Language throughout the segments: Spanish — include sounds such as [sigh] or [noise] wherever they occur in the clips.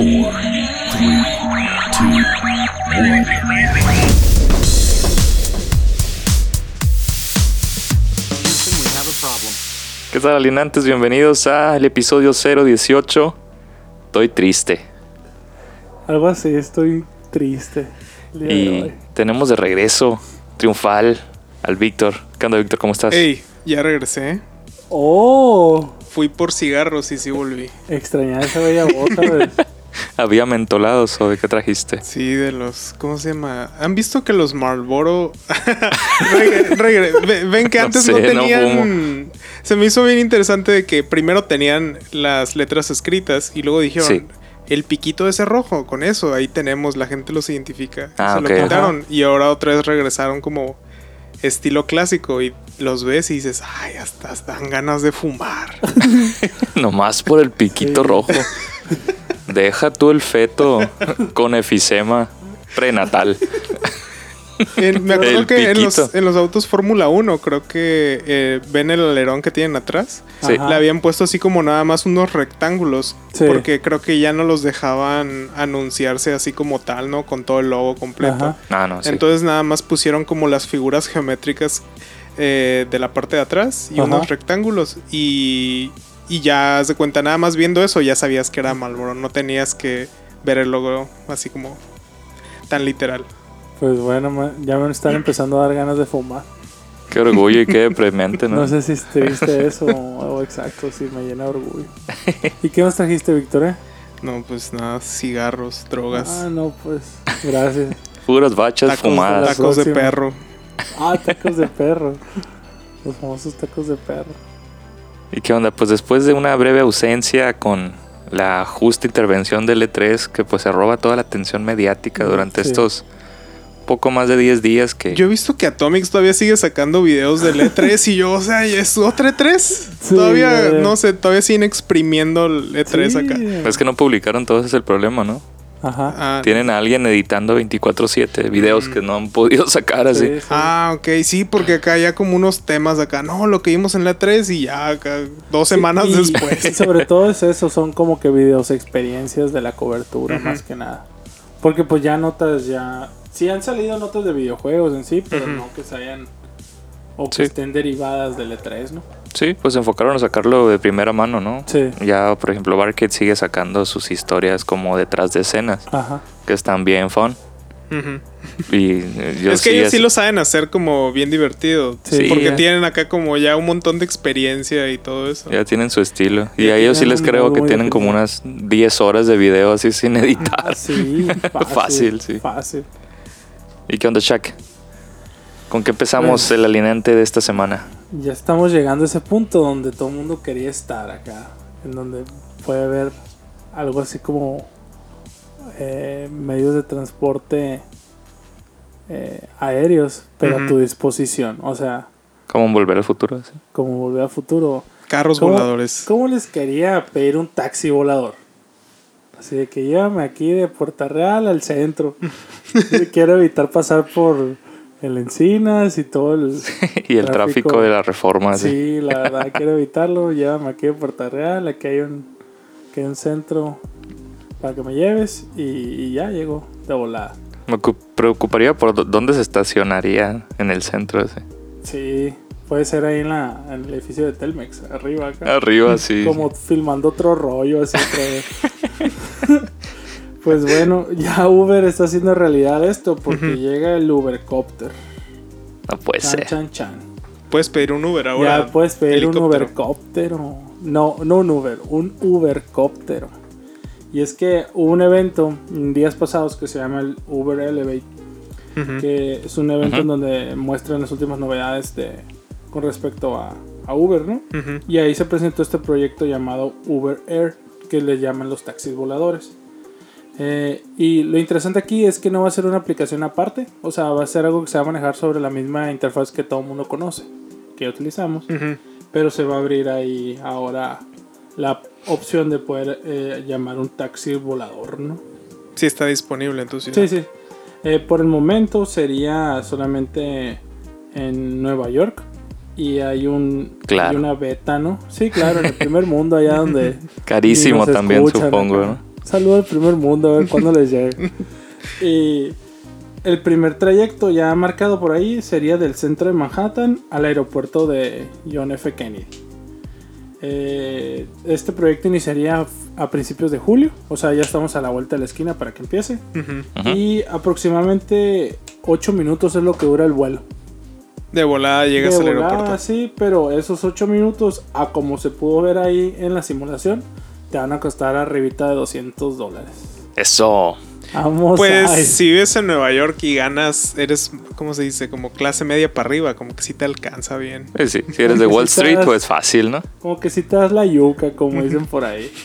four, three, two, one. ¿Qué tal, alienantes? Bienvenidos al episodio 018. Estoy triste. Algo así, estoy triste. de Y tenemos de regreso, triunfal, al Víctor. ¿Qué onda, Víctor? ¿Cómo estás? Ey, ya regresé. ¡Oh! Fui por cigarros y sí volví. Extrañar esa bella voz, ¿sabes? [laughs] [laughs] ¿Había mentolados o de qué trajiste? Sí, de los. ¿Cómo se llama? ¿Han visto que los Marlboro. [laughs] Regre- regre- ve- Ven que No antes sé, no no tenían. se me hizo bien interesante de que primero tenían las letras escritas y luego dijeron. Sí. El piquito ese rojo, con eso, ahí tenemos, la gente los identifica. Ah, se lo quitaron y ahora otra vez regresaron como estilo clásico y los ves y dices, ay, hasta dan ganas de fumar. [laughs] Nomás por el piquito Sí. rojo. Deja tú el feto con efisema prenatal. En- me acuerdo El que en los, en los autos Fórmula 1, creo que eh, ven el alerón que tienen atrás. Sí. Le habían puesto así como nada más unos rectángulos. Sí. Porque creo que ya no los dejaban anunciarse así como tal, ¿no? Con todo el logo completo. Ajá. Ah, no, sí. Entonces nada más pusieron como las figuras geométricas eh, de la parte de atrás y Ajá. unos rectángulos. Y, y ya se cuenta, nada más viendo eso ya sabías que era Marlboro. No tenías que ver el logo así como tan literal. Pues bueno, ya me están empezando a dar ganas de fumar. Qué orgullo y qué deprimente, ¿no? [laughs] No sé si es triste eso o, exacto, si me llena de orgullo. ¿Y qué nos trajiste, Victoria? No, pues nada, cigarros, drogas. Ah, no, pues, gracias. Puras bachas Tacos, fumadas. tacos de perro. Ah, tacos de perro. Los famosos tacos de perro. ¿Y qué onda? Pues después de una breve ausencia con la justa intervención del E3, que pues se roba toda la atención mediática durante Sí. estos poco más de 10 días que... Yo he visto que Atomics todavía sigue sacando videos del E3 [laughs] y yo, o sea, ¿y ¿es otra E3? Sí, todavía, no sé, todavía siguen exprimiendo el E3 Sí. acá. Es que no publicaron todo ese es el problema, ¿no? Ajá. Ah, Tienen a alguien editando 24/7 videos Mm. que no han [laughs] podido sacar así. Sí, sí. ah, ok, sí, porque acá ya como unos temas acá, no, lo que vimos en la E3 y ya acá dos Sí, semanas y- después. Y [laughs] sobre todo es eso, son como que videos, experiencias de la cobertura más que nada. Porque pues ya notas ya... Sí han salido notas de videojuegos en sí, pero no que se hayan... O que Sí. estén derivadas del E3, ¿no? Sí, pues se enfocaron a sacarlo de primera mano, ¿no? Sí. Ya, por ejemplo, Barkett sigue sacando sus historias como detrás de escenas, Ajá. que están bien fun. Ujú. Y eh, [laughs] yo es que sí ellos sí lo saben hacer como bien divertido. Sí. porque tienen acá como ya un montón de experiencia y todo eso. Ya tienen su estilo. Y a ellos sí les creo que tienen como unas 10 horas de video así sin editar. Ah, sí, [laughs] fácil. Fácil, sí. Fácil. ¿Y qué onda, Shaq? ¿Con qué empezamos Pues- el alineante de esta semana? Ya estamos llegando a ese punto donde todo el mundo quería estar acá. En donde puede haber algo así como eh, medios de transporte eh, aéreos, pero a tu disposición. O sea, ¿Cómo volver al futuro? así? como volver a futuro. Carros ¿Cómo- voladores. ¿Cómo les quería pedir un taxi volador? Así de que llévame aquí de Puerta Real al centro. [laughs] Quiero evitar pasar por el Encinas y todo el... [laughs] y el Tráfico. tráfico de la reforma. así. Sí, la verdad quiero evitarlo. Llévame aquí a Puerta Real. Aquí hay un, aquí hay un centro para que me lleves. Y, y ya llego de volada. Me ocu- preocuparía por dó- dónde se estacionaría en el centro. Así. Sí, puede ser ahí en, la, en el edificio de Telmex, arriba acá. Arriba, sí. Como filmando otro rollo así. [laughs] pues bueno, ya Uber está haciendo realidad esto porque llega el Ubercopter. No puede Chan, ser. chan, chan. Puedes pedir un Uber ahora. ya puedes pedir un helicóptero. Ubercóptero. No, no un Uber, un Ubercóptero. Y es que hubo un evento en días pasados que se llama el Uber Elevate, que es un evento en donde muestran las últimas novedades de, con respecto a, a Uber, ¿no? Y ahí se presentó este proyecto llamado Uber Air, que le llaman los taxis voladores. Eh, y lo interesante aquí es que no va a ser una aplicación aparte, o sea, va a ser algo que se va a manejar sobre la misma interfaz que todo el mundo conoce, que utilizamos, pero se va a abrir ahí ahora la opción de poder eh, llamar un taxi volador, ¿no? Sí está disponible en tu ciudad. Sí, sí. Eh, por el momento sería solamente en Nueva York. Y hay un Claro. hay una beta, ¿no? Sí, claro, en el primer mundo, allá donde. [laughs] Carísimo también, escuchan supongo. ¿no? Saludo al primer mundo, a ver cuándo les llegue. [laughs] Y el primer trayecto ya marcado por ahí sería del centro de Manhattan al aeropuerto de John F. Kennedy. Eh, este proyecto iniciaría a principios de julio, o sea, ya estamos a la vuelta de la esquina para que empiece. Ujú. Y aproximadamente 8 minutos es lo que dura el vuelo. De volada llegas De al volada, aeropuerto. sí, pero esos 8 minutos, a como se pudo ver ahí en la simulación, te van a costar arribita de 200 dólares. Eso. Vamos Pues si vives en Nueva York y ganas, eres, ¿cómo se dice? Como clase media para arriba, como que sí te alcanza bien. Eh, sí, si eres de Wall Street, pues fácil, ¿no? Como que si te das la yuca, como dicen por ahí. [laughs]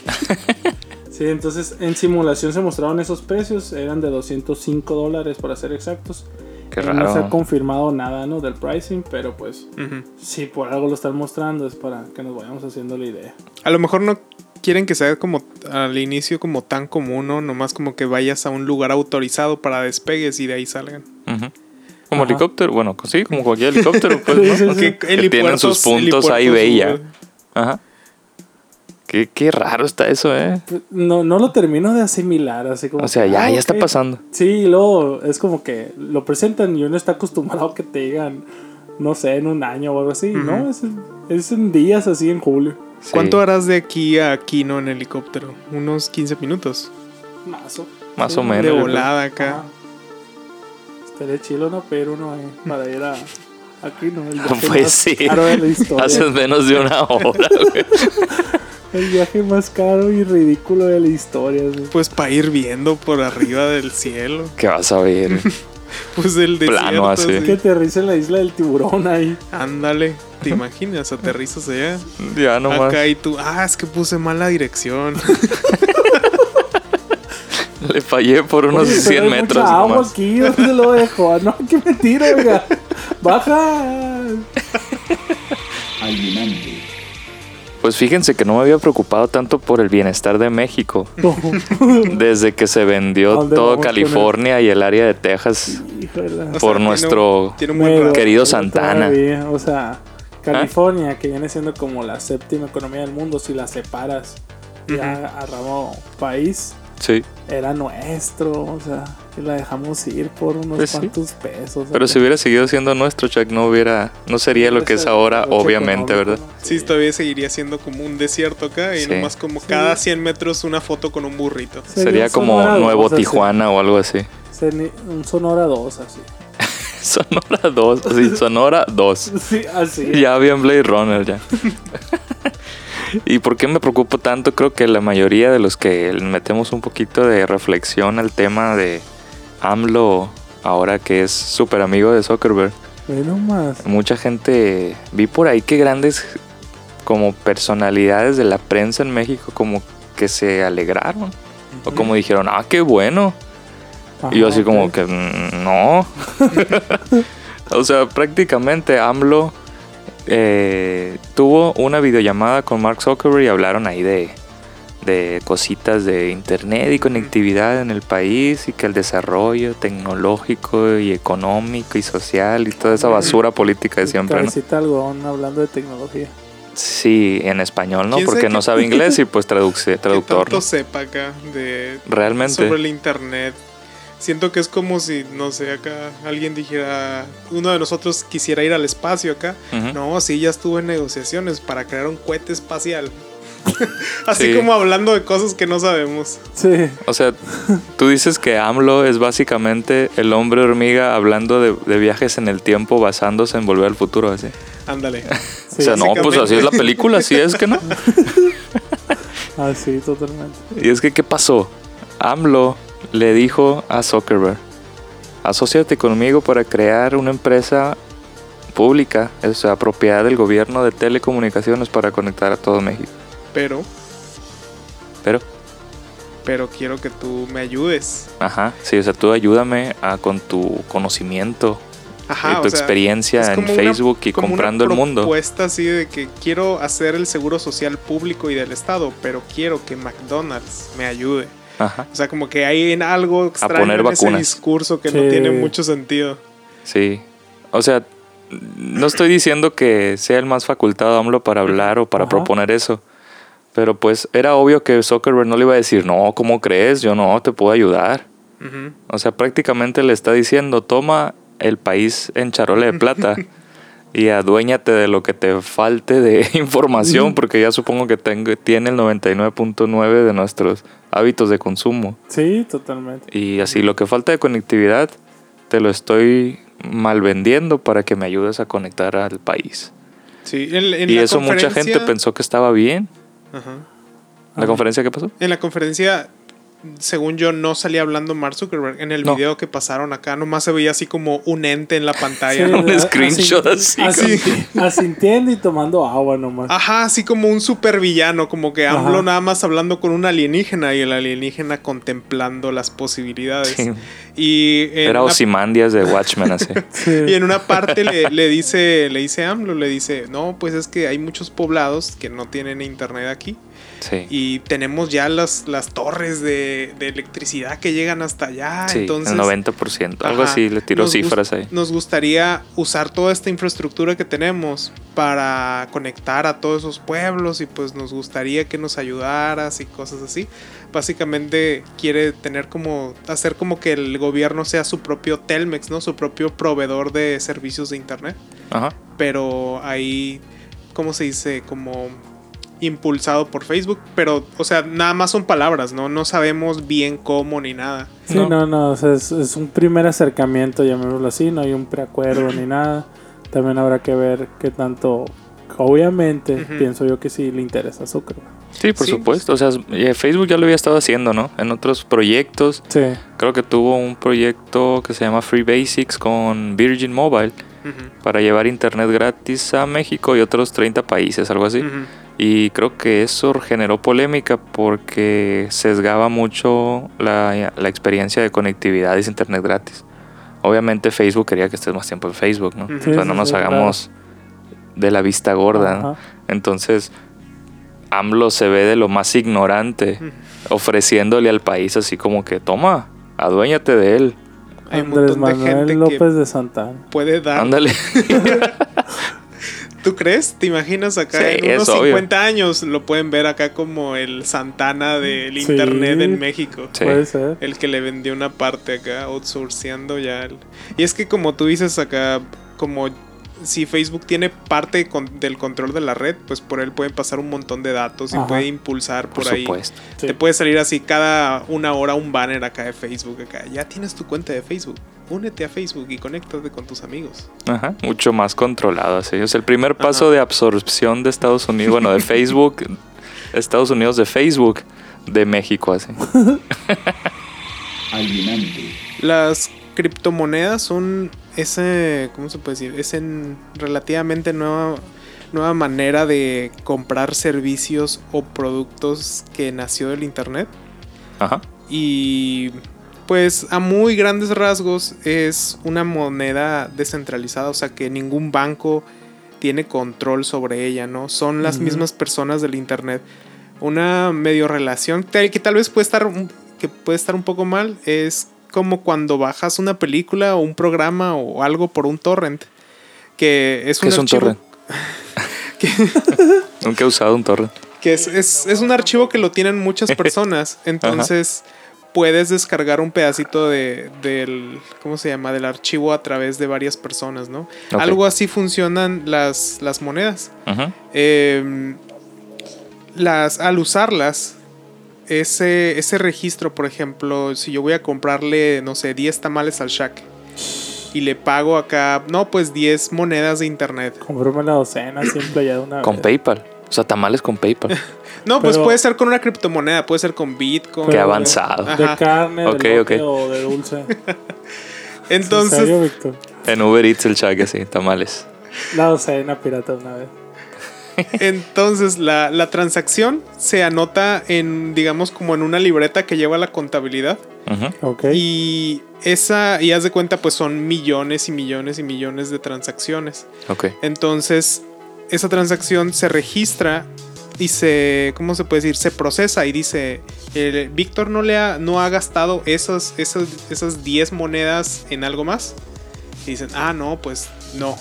Sí, entonces en simulación se mostraron esos precios, eran de 205 dólares para ser exactos. Qué Eh, No se ha raro. confirmado nada, ¿no? Del pricing, pero pues Ujú. si por algo lo están mostrando es para que nos vayamos haciendo la idea. A lo mejor no quieren que sea como al inicio como tan común, ¿no? Nomás como que vayas a un lugar autorizado para despegues y de ahí salgan. Ujú. Como Ajá. helicóptero, bueno, sí, como cualquier helicóptero, pues, [laughs] Sí, ¿no? sí, Ok, sí. Que tienen sus puntos ahí, bella. Ajá. Qué, qué raro está eso, ¿eh? Pues, No, no lo termino de asimilar, así como... O sea, que, ya, ah, ya está pasando. Sí, y luego es como que lo presentan y uno está acostumbrado a que te digan, no sé, en un año o algo así. No, es, es en días así en julio. Sí. ¿Cuánto harás de aquí a Aquino en helicóptero? Unos 15 minutos. Más o Sí, menos. De volada acá. Ajá. Estaría chilo no pedir uno ahí para ir a aquí, ¿no? El viaje Pues más sí. caro de la historia. Haces menos de una [laughs] hora, güey. El viaje más caro y ridículo de la historia. güey. Pues para ir viendo por arriba del cielo. ¿Qué vas a ver? [laughs] [laughs] Pues el desierto. Plano así. Que aterriza en la isla del tiburón ahí. Ándale. ¿Te imaginas? Aterrizas allá. Ya nomás. Acá y tú, ah, es que puse mala dirección. [laughs] Le fallé por unos Oye, pero 100 hay metros. Nomás. aquí, ¿dónde lo dejo? No, qué mentira, oiga. [laughs] Baja. Alienante. Pues fíjense que no me había preocupado tanto por el bienestar de México. No. [laughs] Desde que se vendió ¿Dónde todo California y el área de Texas Híjole. O sea, por tiene nuestro un- Tiene un buen Pero- rato. querido Santana. todavía, o sea, California, que viene siendo como la séptima economía del mundo, si la separas ya a ramo país, Sí. era nuestro, o sea, y la dejamos ir por unos Pues sí. cuantos pesos. Pero si hubiera seguido siendo nuestro Chuck, no hubiera, no sería lo que es ahora, obviamente, ¿verdad? Sí, todavía seguiría siendo como un desierto acá y Sí. nomás como cada 100 metros una foto con un burrito. Sería como Nuevo Tijuana o algo así. Un Sonora 2, así. [laughs] Sonora 2, sí, Sonora 2. [laughs] Sí, así. Ya había en Blade Runner ya. [laughs] ¿Y por qué me preocupo tanto? Creo que la mayoría de los que metemos un poquito de reflexión al tema de AMLO, ahora que es súper amigo de Zuckerberg, Ve nomás. mucha gente, vi por ahí que grandes como personalidades de la prensa en México como que se alegraron. O como dijeron, ah, qué bueno. Y yo así como que "Mm, no. [laughs] o sea, prácticamente AMLO eh, tuvo una videollamada con Mark Zuckerberg y hablaron ahí de, de cositas de internet y conectividad en el país y que el desarrollo tecnológico y económico y social y toda esa basura política de siempre, ¿no? Cabecita algodón hablando de tecnología. Sí, en español, ¿no? ¿Quién sabe Porque qué- no sabe inglés y [laughs] pues traduce, ¿Qué traductor. tanto ¿no? sepa acá de Realmente. sobre el internet? Siento que es como si, no sé, acá alguien dijera, uno de nosotros quisiera ir al espacio acá. No, sí, ya estuvo en negociaciones para crear un cohete espacial. [laughs] Así Sí. como hablando de cosas que no sabemos. Sí. O sea, tú dices que AMLO es básicamente el hombre hormiga hablando de, de viajes en el tiempo basándose en volver al futuro, así. Ándale. [laughs] Sí, o sea, no, pues así es la película, así es que no. [laughs] Así, totalmente. Y es que, ¿qué pasó? AMLO le dijo a Zuckerberg, asociate conmigo para crear una empresa pública, o sea, propiedad del gobierno de telecomunicaciones para conectar a todo México. Pero, Pero, pero quiero que tú me ayudes. ajá, sí, o sea, tú ayúdame a, con tu conocimiento Ajá, y tu o sea, experiencia en como una- Facebook y como comprando el mundo. propuesta así de que quiero hacer el seguro social público y del Estado, pero quiero que McDonald's me ayude. Ajá, O sea, como que hay en algo extraño poner en ese vacunas. discurso que Sí. no tiene mucho sentido. sí. O sea, no estoy diciendo que sea el más facultado AMLO para hablar o para Ajá. proponer eso. Pero pues era obvio que Zuckerberg no le iba a decir, no, ¿cómo crees? Yo no, te puedo ayudar. O sea, prácticamente le está diciendo, toma el país en charola de plata [laughs] y aduéñate de lo que te falte de [laughs] información, porque ya supongo que tengo- tiene el 99.9 de nuestros hábitos de consumo. Sí, totalmente. Y así lo que falta de conectividad, te lo estoy mal vendiendo para que me ayudes a conectar al país. Sí, en, en y la eso mucha gente pensó que estaba bien. Ajá. ¿La Ah. conferencia qué pasó? En la conferencia, según yo, no salía hablando Mark Zuckerberg. En el No. video que pasaron acá, nomás se veía así como un ente en la pantalla. Sí, ¿no? un screenshot así, asin- [laughs] Asintiendo y tomando agua nomás. Ajá, así como un super villano, como que AMLO Ajá. nada más hablando con un alienígena y el alienígena contemplando las posibilidades. Sí. Y en Era una- Ozymandias de Watchmen así. [laughs] Sí. Y en una parte le, le dice, le dice AMLO, le dice, no, pues es que hay muchos poblados que no tienen internet aquí. Sí. Y tenemos ya las, las torres de, de electricidad que llegan hasta allá. Sí, entonces, el 90%. Algo así, le gust- cifras ahí. Nos gustaría usar toda esta infraestructura que tenemos para conectar a todos esos pueblos y pues nos gustaría que nos ayudaras y cosas así. Básicamente quiere tener como hacer como que el gobierno sea su propio Telmex, ¿no? Su propio proveedor de servicios de internet, Ajá. pero ahí ¿cómo se dice? como impulsado por Facebook, pero o sea, nada más son palabras, ¿no? No sabemos bien cómo ni nada. Sí, no, no, o sea, es, es un primer acercamiento, llamémoslo así, no hay un preacuerdo ni nada. También habrá que ver qué tanto, obviamente, pienso yo que sí le interesa a Zuckerberg. Sí, por Sí. supuesto. O sea, eh, Facebook ya lo había estado haciendo, ¿no? En otros proyectos. Sí, Creo que tuvo un proyecto que se llama Free Basics con Virgin Mobile para llevar internet gratis a México y otros 30 países, algo así. Y creo que eso generó polémica porque sesgaba mucho la, la experiencia de conectividad y internet gratis. Obviamente Facebook quería que estés más tiempo en Facebook, ¿no? Ujú. o sea, Sí, no sí, nos sí, hagamos de la vista gorda. Entonces, AMLO se ve de lo más ignorante, ofreciéndole al país así como que, toma, aduéñate de él. Hay un Andrés montón de Manuel gente López que de Santana. puede dar. Ándale. [laughs] ¿Tú crees? ¿Te imaginas acá Sí, en unos es obvio. 50 años lo pueden ver acá como el Santana del Sí. internet en México? Sí. Puede ser. El que le vendió una parte acá, outsourceando ya. el- Y es que como tú dices acá, como si Facebook tiene parte con- del control de la red, pues por él pueden pasar un montón de datos y Ajá. puede impulsar por, Por ahí. supuesto. Sí. Te puede salir así cada una hora un banner acá de Facebook acá. Ya tienes tu cuenta de Facebook. Únete a Facebook y conéctate con tus amigos. Ajá, mucho más controlado, así. O sea, el primer paso Ajá. de absorción de Estados Unidos, bueno, de [laughs] Facebook, Estados Unidos de Facebook, de México, así. [laughs] alienante, Las criptomonedas son ese, ¿cómo se puede decir? Es en relativamente nueva, nueva manera de comprar servicios o productos que nació del internet. Ajá. Y pues a muy grandes rasgos es una moneda descentralizada, o sea que ningún banco tiene control sobre ella, ¿no? Son las mismas personas del internet. Una medio relación que tal vez puede estar que puede estar un poco mal es como cuando bajas una película o un programa o algo por un torrent que es ¿Qué un es un archivo torrent? [laughs] Nunca he usado un torrent. que es, es- es un archivo que lo tienen muchas [laughs] personas. Entonces puedes descargar un pedacito de, del, ¿cómo se llama? Del archivo a través de varias personas, ¿no? Algo así funcionan las, las monedas. Eh, las, al usarlas, ese, ese registro, por ejemplo, si yo voy a comprarle, no sé, 10 tamales al Shaq y le pago acá, no, pues 10 monedas de internet. Comprarme la docena siempre ya de una Con vez. PayPal. O sea, tamales con PayPal. [laughs] No, pues puede ser con una criptomoneda, puede ser con Bitcoin. Qué avanzado. De carne, de Ok, lote ok. o de dulce. [laughs] ¿En Entonces, serio, Víctor? En Uber Eats el cheque así, tamales. La docena pirata una vez. Entonces la, la transacción se anota en, digamos, como en una libreta que lleva la contabilidad. Ajá. Ok. Y esa, y haz de cuenta, pues son millones y millones y millones de transacciones. Ok. Entonces, esa transacción se registra y se, ¿cómo se puede decir? Se procesa y dice, eh, Víctor no le ha, no ha gastado esas, esas, esas 10 monedas en algo más. Y dicen, ah, no, pues no.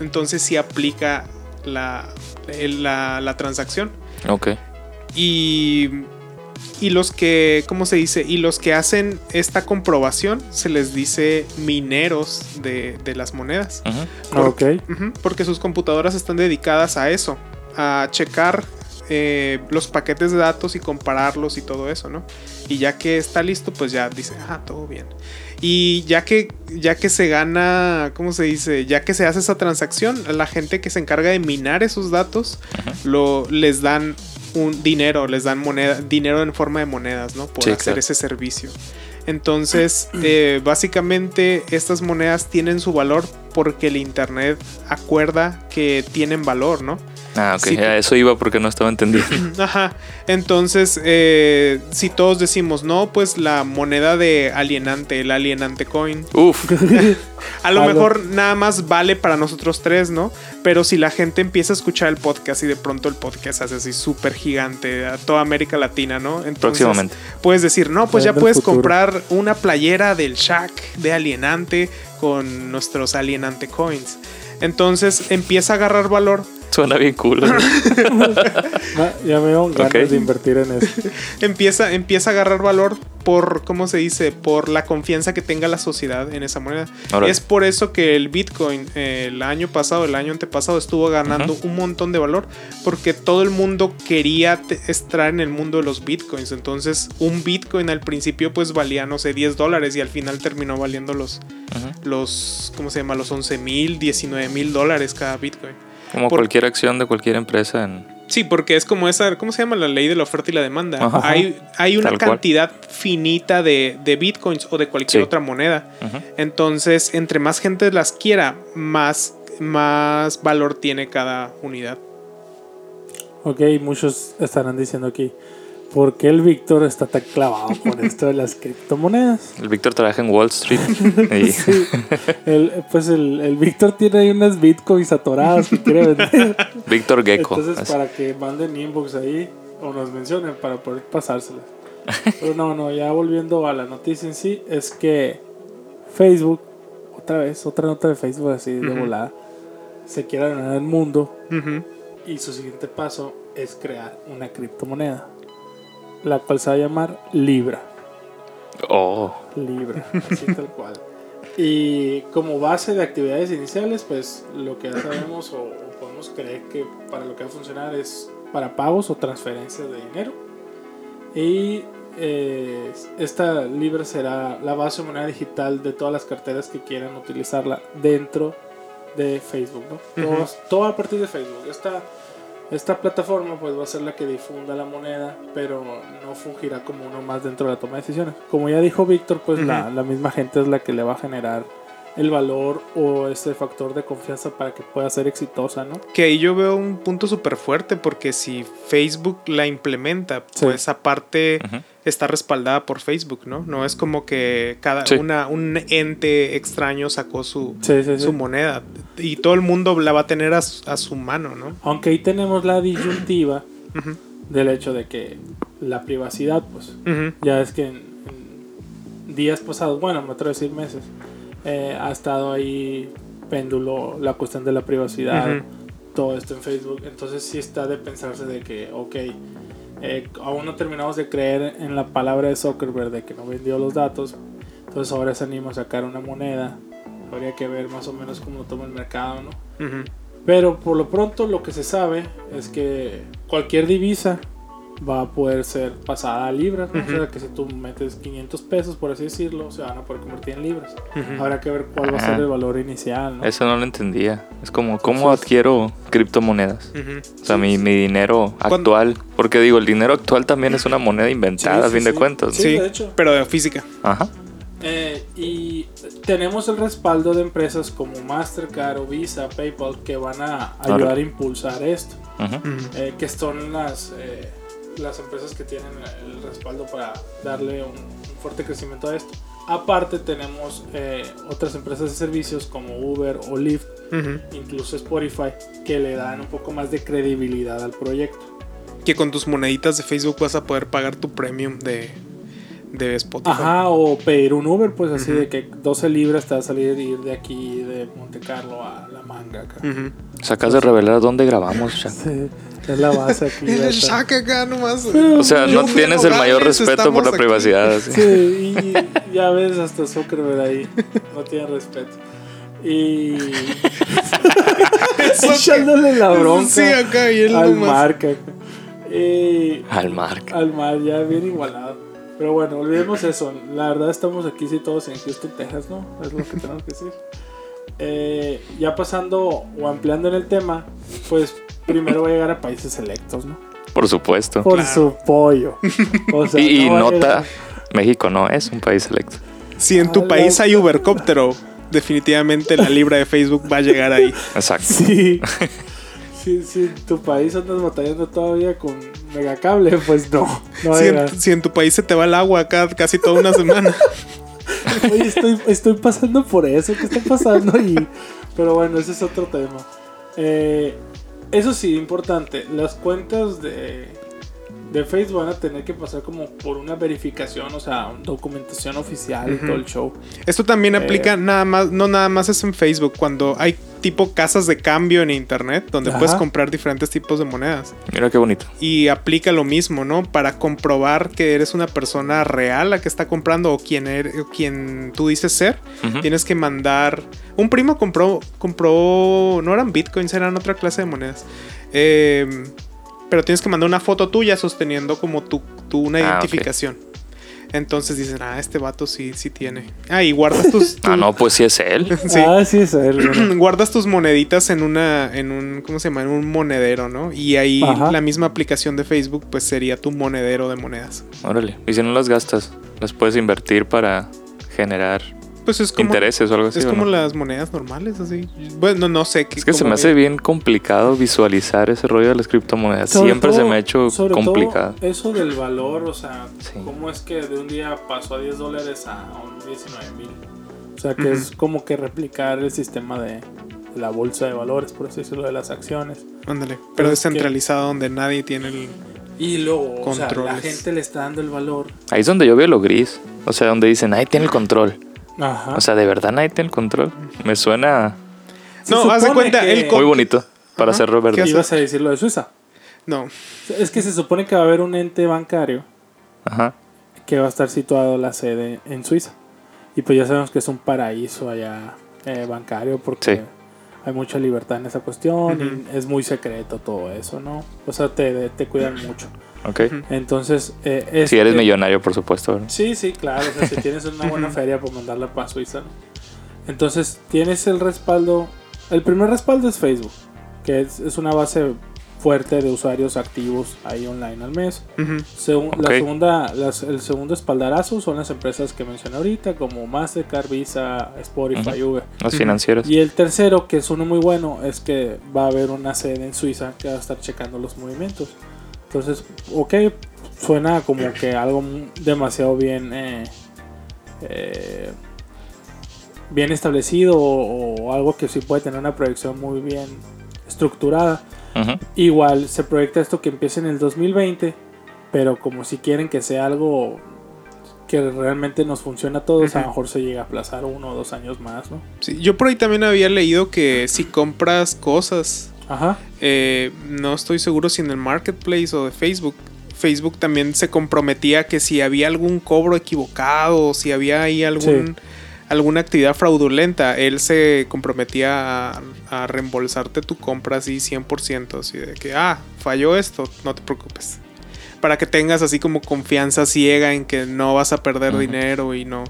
Entonces sí aplica la, el- la, la transacción. Ok. y, y los que, ¿cómo se dice? Y los que hacen esta comprobación se les dice mineros de, de las monedas. Ujú. Ah, ok. Porque sus computadoras están dedicadas a eso, a checar eh, los paquetes de datos y compararlos y todo eso, ¿no? Y ya que está listo, pues ya dice, ah, todo bien. Y ya que, ya que se gana, ¿cómo se dice? Ya que se hace esa transacción, la gente que se encarga de minar esos datos, lo, les dan un dinero, les dan moneda, dinero en forma de monedas, ¿no? Por Sí, hacer ese servicio. Entonces, [clears throat] eh, básicamente estas monedas tienen su valor porque el Internet acuerda que tienen valor, ¿no? Ah, ok. A eso iba porque no estaba entendiendo. [laughs] Ajá. Entonces, eh, si todos decimos, no, pues la moneda de alienante, el alienante coin, Uf. [laughs] a lo mejor nada más vale para nosotros tres, ¿no? Pero si la gente empieza a escuchar el podcast y de pronto el podcast hace así súper gigante a toda América Latina, ¿no? Entonces, Próximamente. Puedes decir, no, pues ya puedes futuro. comprar una playera del Shaq de alienante con nuestros alienante coins. Entonces empieza a agarrar valor [laughs] Suena bien cool. [laughs] Ya me dieron ganas Ok. de invertir en eso. [laughs] empieza, empieza a agarrar valor por, ¿cómo se dice? Por la confianza que tenga la sociedad en esa moneda. Es por eso que el Bitcoin eh, el año pasado, el año antepasado, estuvo ganando un montón de valor. Porque todo el mundo quería estar en el mundo de los Bitcoins. Entonces, un Bitcoin al principio pues valía, no sé, 10 dólares y al final terminó valiendo los, los ¿cómo se llama? Los 11 mil, 19 mil dólares cada Bitcoin. Como Por- cualquier acción de cualquier empresa en... Sí, porque es como esa, ¿cómo se llama? La ley de la oferta y la demanda. Ajá. Hay, hay una Tal cual. cantidad finita de, de bitcoins o de cualquier Sí. otra moneda. Entonces, entre más gente las quiera, más, más valor tiene cada unidad. Ok, muchos estarán diciendo aquí, ¿por qué el Víctor está tan clavado con esto de las criptomonedas? El Víctor trabaja en Wall Street. [laughs] y Sí, el, pues el, el Víctor tiene ahí unas bitcoins atoradas que quiere vender. Víctor Gecko. Entonces, así. para que manden inbox ahí o nos mencionen para poder pasárselas. Pero no, no, ya volviendo a la noticia en sí, es que Facebook, otra vez, otra nota de Facebook así de volada, se quiere ganar el mundo y su siguiente paso es crear una criptomoneda, la cual se va a llamar Libra. Oh. Libra, así tal cual. Y como base de actividades iniciales, pues lo que ya sabemos o, o podemos creer que para lo que va a funcionar es para pagos o transferencias de dinero. Y eh, esta Libra será la base de moneda digital de todas las carteras que quieran utilizarla dentro de Facebook. ¿no? Todo a partir de Facebook. Esta, esta plataforma pues va a ser la que difunda la moneda, pero no fungirá como uno más dentro de la toma de decisiones. Como ya dijo Víctor, pues la, la misma gente es la que le va a generar el valor o ese factor de confianza para que pueda ser exitosa, ¿no? Que ahí yo veo un punto súper fuerte porque si Facebook la implementa, Sí. pues aparte Ujú. está respaldada por Facebook, ¿no? No es como que cada Sí. una, un ente extraño sacó su, Sí, sí, sí. su moneda y todo el mundo la va a tener a su, a su mano, ¿no? Aunque ahí tenemos la disyuntiva del hecho de que la privacidad, pues ya es que en, en días pasados, bueno, me atrevo a decir meses, eh, ha estado ahí péndulo la cuestión de la privacidad, Ujú. todo esto en Facebook. Entonces sí está de pensarse de que, ok, eh, aún no terminamos de creer en la palabra de Zuckerberg de que no vendió los datos, entonces ahora se anima a sacar una moneda. Habría que ver más o menos cómo toma el mercado, ¿no? ujú. Pero por lo pronto lo que se sabe es que cualquier divisa va a poder ser pasada a libras, ¿no? O sea que si tú metes 500 pesos, por así decirlo, se van a poder convertir en libras. Habrá que ver cuál va a ser el valor inicial, ¿no? Eso no lo entendía. Es como, ¿cómo Entonces- adquiero criptomonedas? O sea, mi, mi dinero ¿Cuándo? actual. Porque digo, el dinero actual también es una moneda inventada, Sí, a sí, fin de cuentas. Sí, Sí, de hecho. pero de física. Ajá. Eh, y tenemos el respaldo de empresas como Mastercard o Visa, PayPal, que van a ayudar Ahora. a impulsar esto. Eh, que son las, eh, las empresas que tienen el respaldo para darle un, un fuerte crecimiento a esto. Aparte tenemos eh, otras empresas de servicios como Uber o Lyft, Ujú. incluso Spotify, que le dan un poco más de credibilidad al proyecto. Que con tus moneditas de Facebook vas a poder pagar tu premium de, de Spotify. Ajá, o pedir un Uber, pues así de que 12 libras te va a salir ir de aquí, de Monte Carlo a La Manga acá. Ujú. Se acabas de revelar dónde grabamos, Shaq. Sí, es la base aquí. El está. Shaq acá nomás. O sea, no tienes el mayor respeto por la aquí. privacidad. [laughs] así. Sí, y ya ves hasta Zuckerberg ahí. No tiene respeto. Y. Echándole la bronca Sí, acá y él al nomás. marca. Y Al Mark. al mar, ya bien igualado. Pero bueno, olvidemos eso. La verdad, estamos aquí, sí, todos en Houston, Texas, ¿no? Es lo que tenemos que decir. Eh, ya pasando o ampliando en el tema, pues primero va a llegar a países selectos, ¿no? Por supuesto. Por Claro. su pollo. [laughs] O sea, Y, no nota, México no es un país selecto. Si en A tu la- país hay Ubercóptero, definitivamente la libra de Facebook va a llegar ahí. [laughs] Exacto. Sí. [laughs] Si, si en tu país andas batallando todavía con megacable, pues no. no Si en, si en tu país se te va el agua acá casi toda una semana. Oye, estoy, estoy pasando por eso. ¿Qué está pasando? Y, pero bueno, ese es otro tema. Eh, eso sí, importante. Las cuentas de, de Facebook van a tener que pasar como por una verificación, o sea, documentación oficial y todo el show. Esto también Eh. aplica nada más, no nada más es en Facebook, cuando hay tipo casas de cambio en internet donde Ajá. puedes comprar diferentes tipos de monedas. Mira qué bonito. Y aplica lo mismo, ¿no? Para comprobar que eres una persona real la que está comprando o quien, eres, o quien tú dices ser, tienes que mandar... Un primo compró, compró, no eran bitcoins, eran otra clase de monedas. Eh, pero tienes que mandar una foto tuya sosteniendo como tu, tu una Ah, identificación. Entonces dicen, ah, este vato sí, sí tiene. Ah, y guardas tus... [laughs] Ah, tus- no, pues sí es él. [laughs] Sí. Ah, sí, es él. bueno. [clears throat] Guardas tus moneditas en una, en un, ¿cómo se llama? En un monedero, ¿no? Y ahí Ajá. la misma aplicación de Facebook, pues sería tu monedero de monedas. Órale. Y si no las gastas, las puedes invertir para generar Pues es como, intereses o algo así. es ¿o como no? las monedas normales, así. Bueno, no sé. qué- Es que se me hace bien complicado visualizar ese rollo de las criptomonedas. Sobre Siempre se todo- me ha hecho sobre todo complicado. eso del valor, o sea, Sí. cómo es que de un día pasó a 10 dólares a un 19 mil. O sea, que es como que replicar el sistema de, la bolsa de valores, por así decirlo, de las acciones. Ándale. Pero Pero es que- descentralizado donde nadie tiene el. Y luego, o sea, la Controles. gente le está dando el valor. Ahí es donde yo veo lo gris. O sea, donde dicen, ahí tiene el control. Ajá. O sea, ¿de verdad nadie tiene el control? Me suena Se No, haz de cuenta, que- el muy bonito para Ajá. hacerlo ¿Qué? Ibas a decir lo de Suiza. No. Es que se supone que va a haber un ente bancario Ajá. que va a estar situado la sede en Suiza. Y pues ya sabemos que es un paraíso allá eh, bancario porque Sí. hay mucha libertad en esa cuestión y es muy secreto todo eso, ¿no? O sea, te, te cuidan mucho. Ok. Entonces, eh, Si eres millonario, por supuesto. Sí, sí, claro. O sea, si tienes una buena [laughs] feria, pues mandarla para Suiza. ¿no? Entonces, tienes el respaldo. El primer respaldo es Facebook, que es, es una base fuerte de usuarios activos ahí online al mes. La segunda, las- el segundo espaldarazo son las empresas que mencioné ahorita, como Mastercard, Visa, Spotify, Uber. Las financieras. Y el tercero, que es uno muy bueno, es que va a haber una sede en Suiza que va a estar checando los movimientos. Entonces, ok, suena como que algo demasiado bien, eh, eh, bien establecido o, o algo que sí puede tener una proyección muy bien estructurada. Igual se proyecta esto que empiece en el 2020, pero como si quieren que sea algo que realmente nos funcione a todos, a lo mejor se llega a aplazar uno o dos años más, ¿no? Sí, yo por ahí también había leído que si compras cosas, Ajá. eh, no estoy seguro si en el marketplace o de Facebook. Facebook también se comprometía que si había algún cobro equivocado o si había ahí algún, Sí. alguna actividad fraudulenta, él se comprometía a, a reembolsarte tu compra así 100%, así de que, ah, falló esto, no te preocupes. Para que tengas así como confianza ciega en que no vas a perder dinero y no...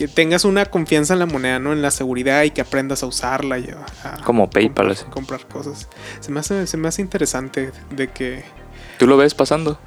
Que tengas una confianza en la moneda, ¿no? En la seguridad y que aprendas a usarla y a, a Como PayPal, comprar, así. comprar cosas. Se me, hace, se me hace interesante de que... ¿Tú lo ves pasando?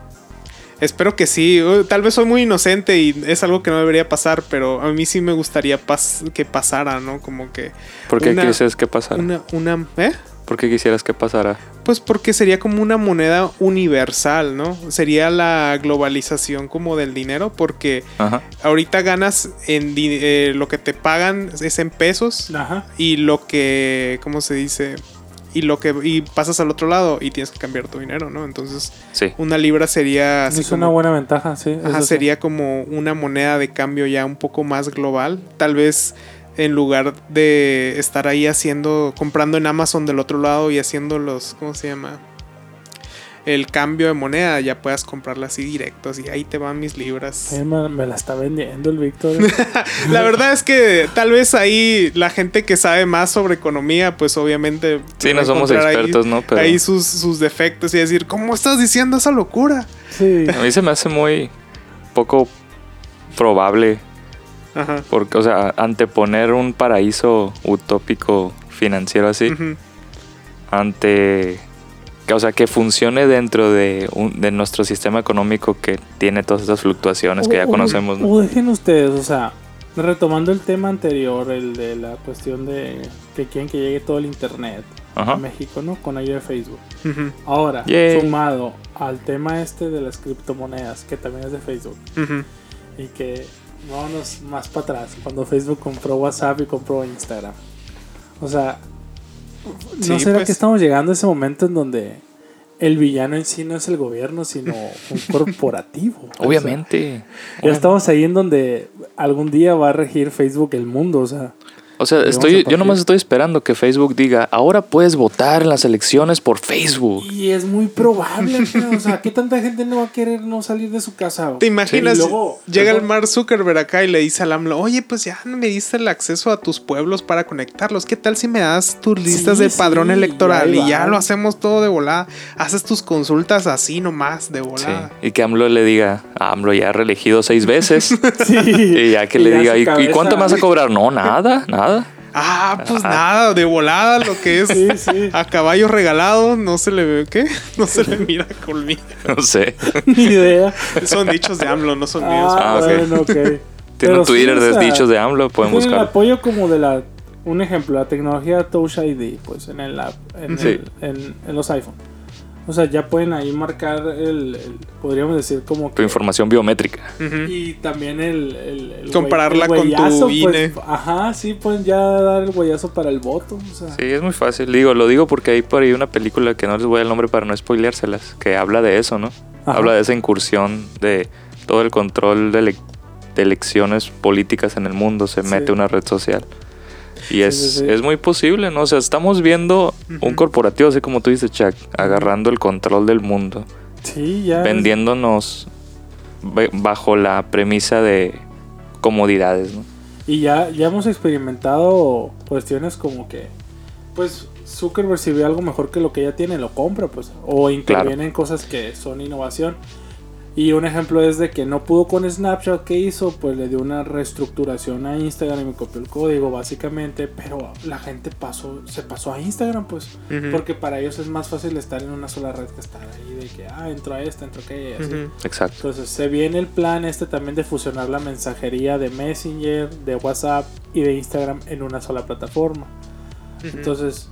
Espero que sí. Uh, Tal vez soy muy inocente y es algo que no debería pasar, pero a mí sí me gustaría pas- que pasara, ¿no? Como que... ¿Por qué Una- quisieras que pasara? Una, una, ¿eh? ¿Por qué quisieras que pasara? Pues porque sería como una moneda universal, ¿no? Sería la globalización como del dinero, porque Ajá. ahorita ganas en eh, lo que te pagan es en pesos Ajá. y lo que, ¿cómo se dice? y lo que y pasas al otro lado y tienes que cambiar tu dinero, ¿no? Entonces, Sí. una libra sería así es una buena ventaja, sí. Ajá, sí. sería como una moneda de cambio ya un poco más global. Tal vez en lugar de estar ahí haciendo, comprando en Amazon del otro lado y haciendo los, ¿cómo se llama? El cambio de moneda, ya puedas comprarla así directo, así ahí te van mis libras. Eh, me, me la está vendiendo el Víctor. [laughs] La verdad es que tal vez ahí la gente que sabe más sobre economía, pues obviamente... Sí, no somos ahí- expertos, ¿no? Pero Ahí sus, sus defectos y decir, ¿cómo estás diciendo esa locura? sí. a mí se me hace muy poco probable, Ajá. porque, o sea, anteponer un paraíso utópico financiero así Ujú. ante, que, o sea, que funcione dentro de, un- de nuestro sistema económico que tiene todas esas fluctuaciones que ya O- o- conocemos. ¿no? O dejen ustedes, o sea, retomando el tema anterior, el de la cuestión de que quieren que llegue todo el internet Ajá. a México, ¿no? Con ayuda de Facebook. Ahora, sumado al tema este de las criptomonedas, que también es de Facebook, y que vámonos más para atrás, cuando Facebook compró WhatsApp y compró Instagram. O sea, ¿no Sí, será pues. que estamos llegando a ese momento en donde el villano en sí no es el gobierno, sino un [laughs] corporativo? O sea, Obviamente. ya estamos ahí en donde algún día va a regir Facebook el mundo, o sea. O sea, estoy, yo nomás estoy esperando que Facebook diga, ahora puedes votar en las elecciones por Facebook. Y es muy probable, [laughs] pero, o sea, ¿qué tanta gente no va a querer no salir de su casa? ¿Te imaginas? Luego- llega el Mark Zuckerberg acá y le dice al AMLO, oye, pues ya me diste el acceso a tus pueblos para conectarlos. ¿Qué tal si me das tus listas Sí, del padrón sí, electoral y ya lo hacemos todo de volada? Haces tus consultas así nomás, de Sí. volada. Y que AMLO le diga, "Ah, AMLO ya ha reelegido seis veces. [laughs] Sí. [laughs] y ya que Y le ya diga, ¿y, cuánto me vas a cobrar? No, nada, nada. Ah, pues nada, de volada lo que es [laughs] Sí, sí. a caballo regalado, no se le ve, ¿qué? [laughs] No se le mira colmillo. No sé. [laughs] Ni idea. Son dichos de AMLO, no son míos. Ah, Ah, ok. bueno, ok. Tiene Pero un sí, Twitter o de sea, dichos de AMLO, pueden Tiene el buscar. apoyo como de la. Un ejemplo, la tecnología Touch ID, pues en, el, app- en, Sí. el- en, en los iPhone. O sea, ya pueden ahí marcar el, el- podríamos decir como Tu que información biométrica. Y también el, el- el Compararla el con tu huellazo, INE. pues, ajá, sí, pueden ya dar el huellazo para el voto. O sea, Sí, es muy fácil. Digo, lo digo porque hay por ahí una película que no les voy al nombre para no spoileárselas, que habla de eso, ¿no? Ajá. Habla de esa incursión de todo el control de, ele- de elecciones políticas en el mundo, se Sí. mete una red social. Y es, sí, sí. es muy posible, ¿no? O sea, estamos viendo un corporativo, así como tú dices, Chuck, agarrando el control del mundo, sí, ya. vendiéndonos bajo la premisa de comodidades, ¿no? Y ya, ya hemos experimentado cuestiones como que, pues, Zuckerberg si ve algo mejor que lo que ya tiene, lo compra, pues. O interviene en cosas que son innovación. Y un ejemplo es de que no pudo con Snapchat, ¿qué hizo? Pues le dio una reestructuración a Instagram y me copió el código, básicamente. Pero la gente pasó, se pasó a Instagram, pues. Porque para ellos es más fácil estar en una sola red que estar ahí de que, ah, entro a esta, entro a aquella. Exacto. Entonces se viene el plan este también de fusionar la mensajería de Messenger, de WhatsApp y de Instagram en una sola plataforma. Entonces,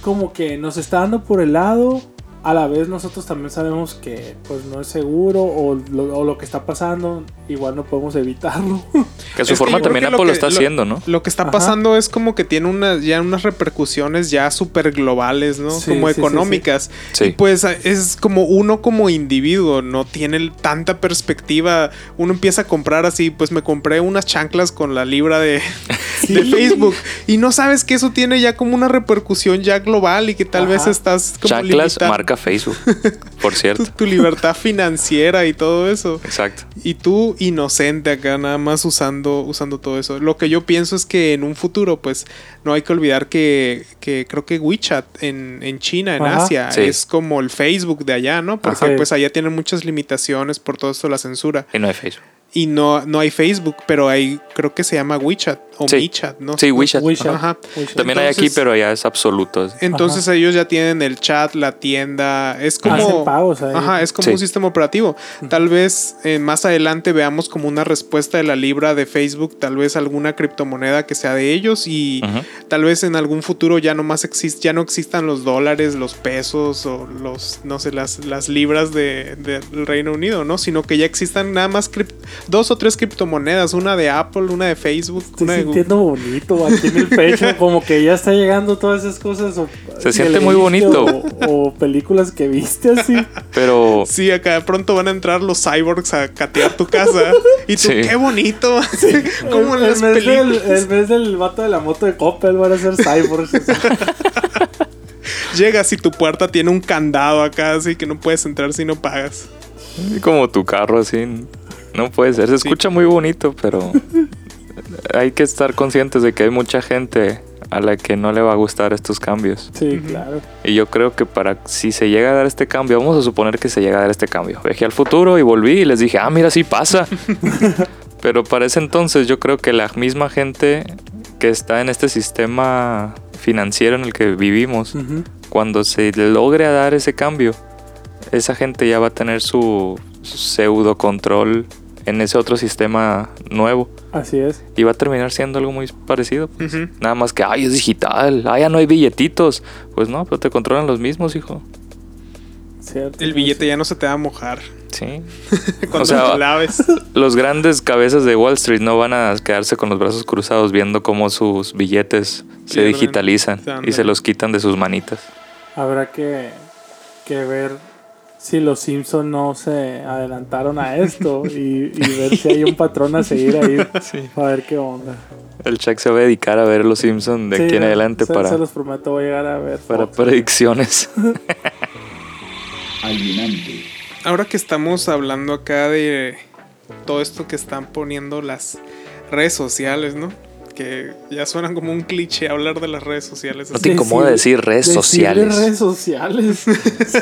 como que nos está dando por el lado, a la vez nosotros también sabemos que pues no es seguro o lo, o lo que está pasando, igual no podemos evitarlo. Que a su forma también que lo Apple lo que- está lo- haciendo, ¿no? Lo que está Ajá. pasando es como que tiene unas ya unas repercusiones ya súper globales, ¿no? Sí, como sí, económicas. Sí. Y pues es como uno como individuo, no tiene tanta perspectiva. Uno empieza a comprar así, pues me compré unas chanclas con la libra de, [laughs] Sí. de Facebook. Y no sabes que eso tiene ya como una repercusión ya global y que tal vez estás como Chanclas limitando marca Facebook, [laughs] por cierto. tu, tu libertad [laughs] financiera y todo eso. Exacto. Y tú inocente acá nada más usando, usando todo eso. Lo que yo pienso es que en un futuro, pues, no hay que olvidar que, que creo que WeChat en, en China, en Ajá. Asia, Sí. es como el Facebook de allá, ¿no? Porque Ajá. pues allá tienen muchas limitaciones por todo esto de la censura. Y no hay Facebook. Y no, no hay Facebook, pero hay, creo que se llama WeChat o Sí. WeChat, ¿no? Sí, WeChat. WeChat. Ajá. WeChat. También hay aquí, pero ya es absoluto. Entonces ellos ya tienen el chat, la tienda, es como... Hacen pagos ahí. Ajá, es como Sí. un sistema operativo. Tal vez eh, más adelante veamos como una respuesta de la libra de Facebook, tal vez alguna criptomoneda que sea de ellos y tal vez en algún futuro ya no más exist ya no existan los dólares, los pesos o los, no sé, las, las libras de- del Reino Unido, ¿no? Sino que ya existan nada más cripto. Dos o tres criptomonedas, una de Apple, una de Facebook, Estoy una de Google. sintiendo bonito aquí en el pecho, [laughs] como que ya está llegando todas esas cosas. o- Se siente muy bonito. O, o películas que viste así. Pero Sí, acá de pronto van a entrar los cyborgs a catear tu casa. [laughs] Y tú, Sí. qué bonito. [laughs] Como en las del, películas. el mes del vato de la moto de Coppel van a ser cyborgs. Llegas y tu puerta tiene un candado acá, así que no puedes entrar si no pagas. como tu carro así, no puede ser. Se escucha muy bonito, pero [laughs] hay que estar conscientes de que hay mucha gente a la que no le va a gustar estos cambios. Sí, claro. Y yo creo que para si se llega a dar este cambio, vamos a suponer que se llega a dar este cambio. Viajé al futuro y volví y les dije, ah, mira, sí pasa. [laughs] Pero para ese entonces yo creo que la misma gente que está en este sistema financiero en el que vivimos, cuando se logre dar ese cambio, esa gente ya va a tener su, su pseudo control en ese otro sistema nuevo Así es. y va a terminar siendo algo muy parecido. pues. Nada más que, ay, es digital, ay, ya no hay billetitos. Pues no, pero te controlan los mismos, hijo. Cierto. El billete ya no se te va a mojar Sí. [laughs] cuando O sea, te laves. [laughs] Los grandes cabezas de Wall Street no van a quedarse con los brazos cruzados viendo cómo sus billetes se Pierden. digitalizan y se los quitan de sus manitas. Habrá que, que ver si los Simpson no se adelantaron a esto y, y ver si hay un patrón a seguir ahí. A ver qué onda. El Chuck se va a dedicar a ver los Simpsons de Sí, aquí en adelante se, para, se los prometo, voy a llegar a ver. para Fox. predicciones. [laughs] alienante, Ahora que estamos hablando acá de todo esto que están poniendo las redes sociales, ¿no? Que ya suenan como un cliché hablar de las redes sociales. No te incomoda decir redes sociales. redes [laughs] sociales. Sí.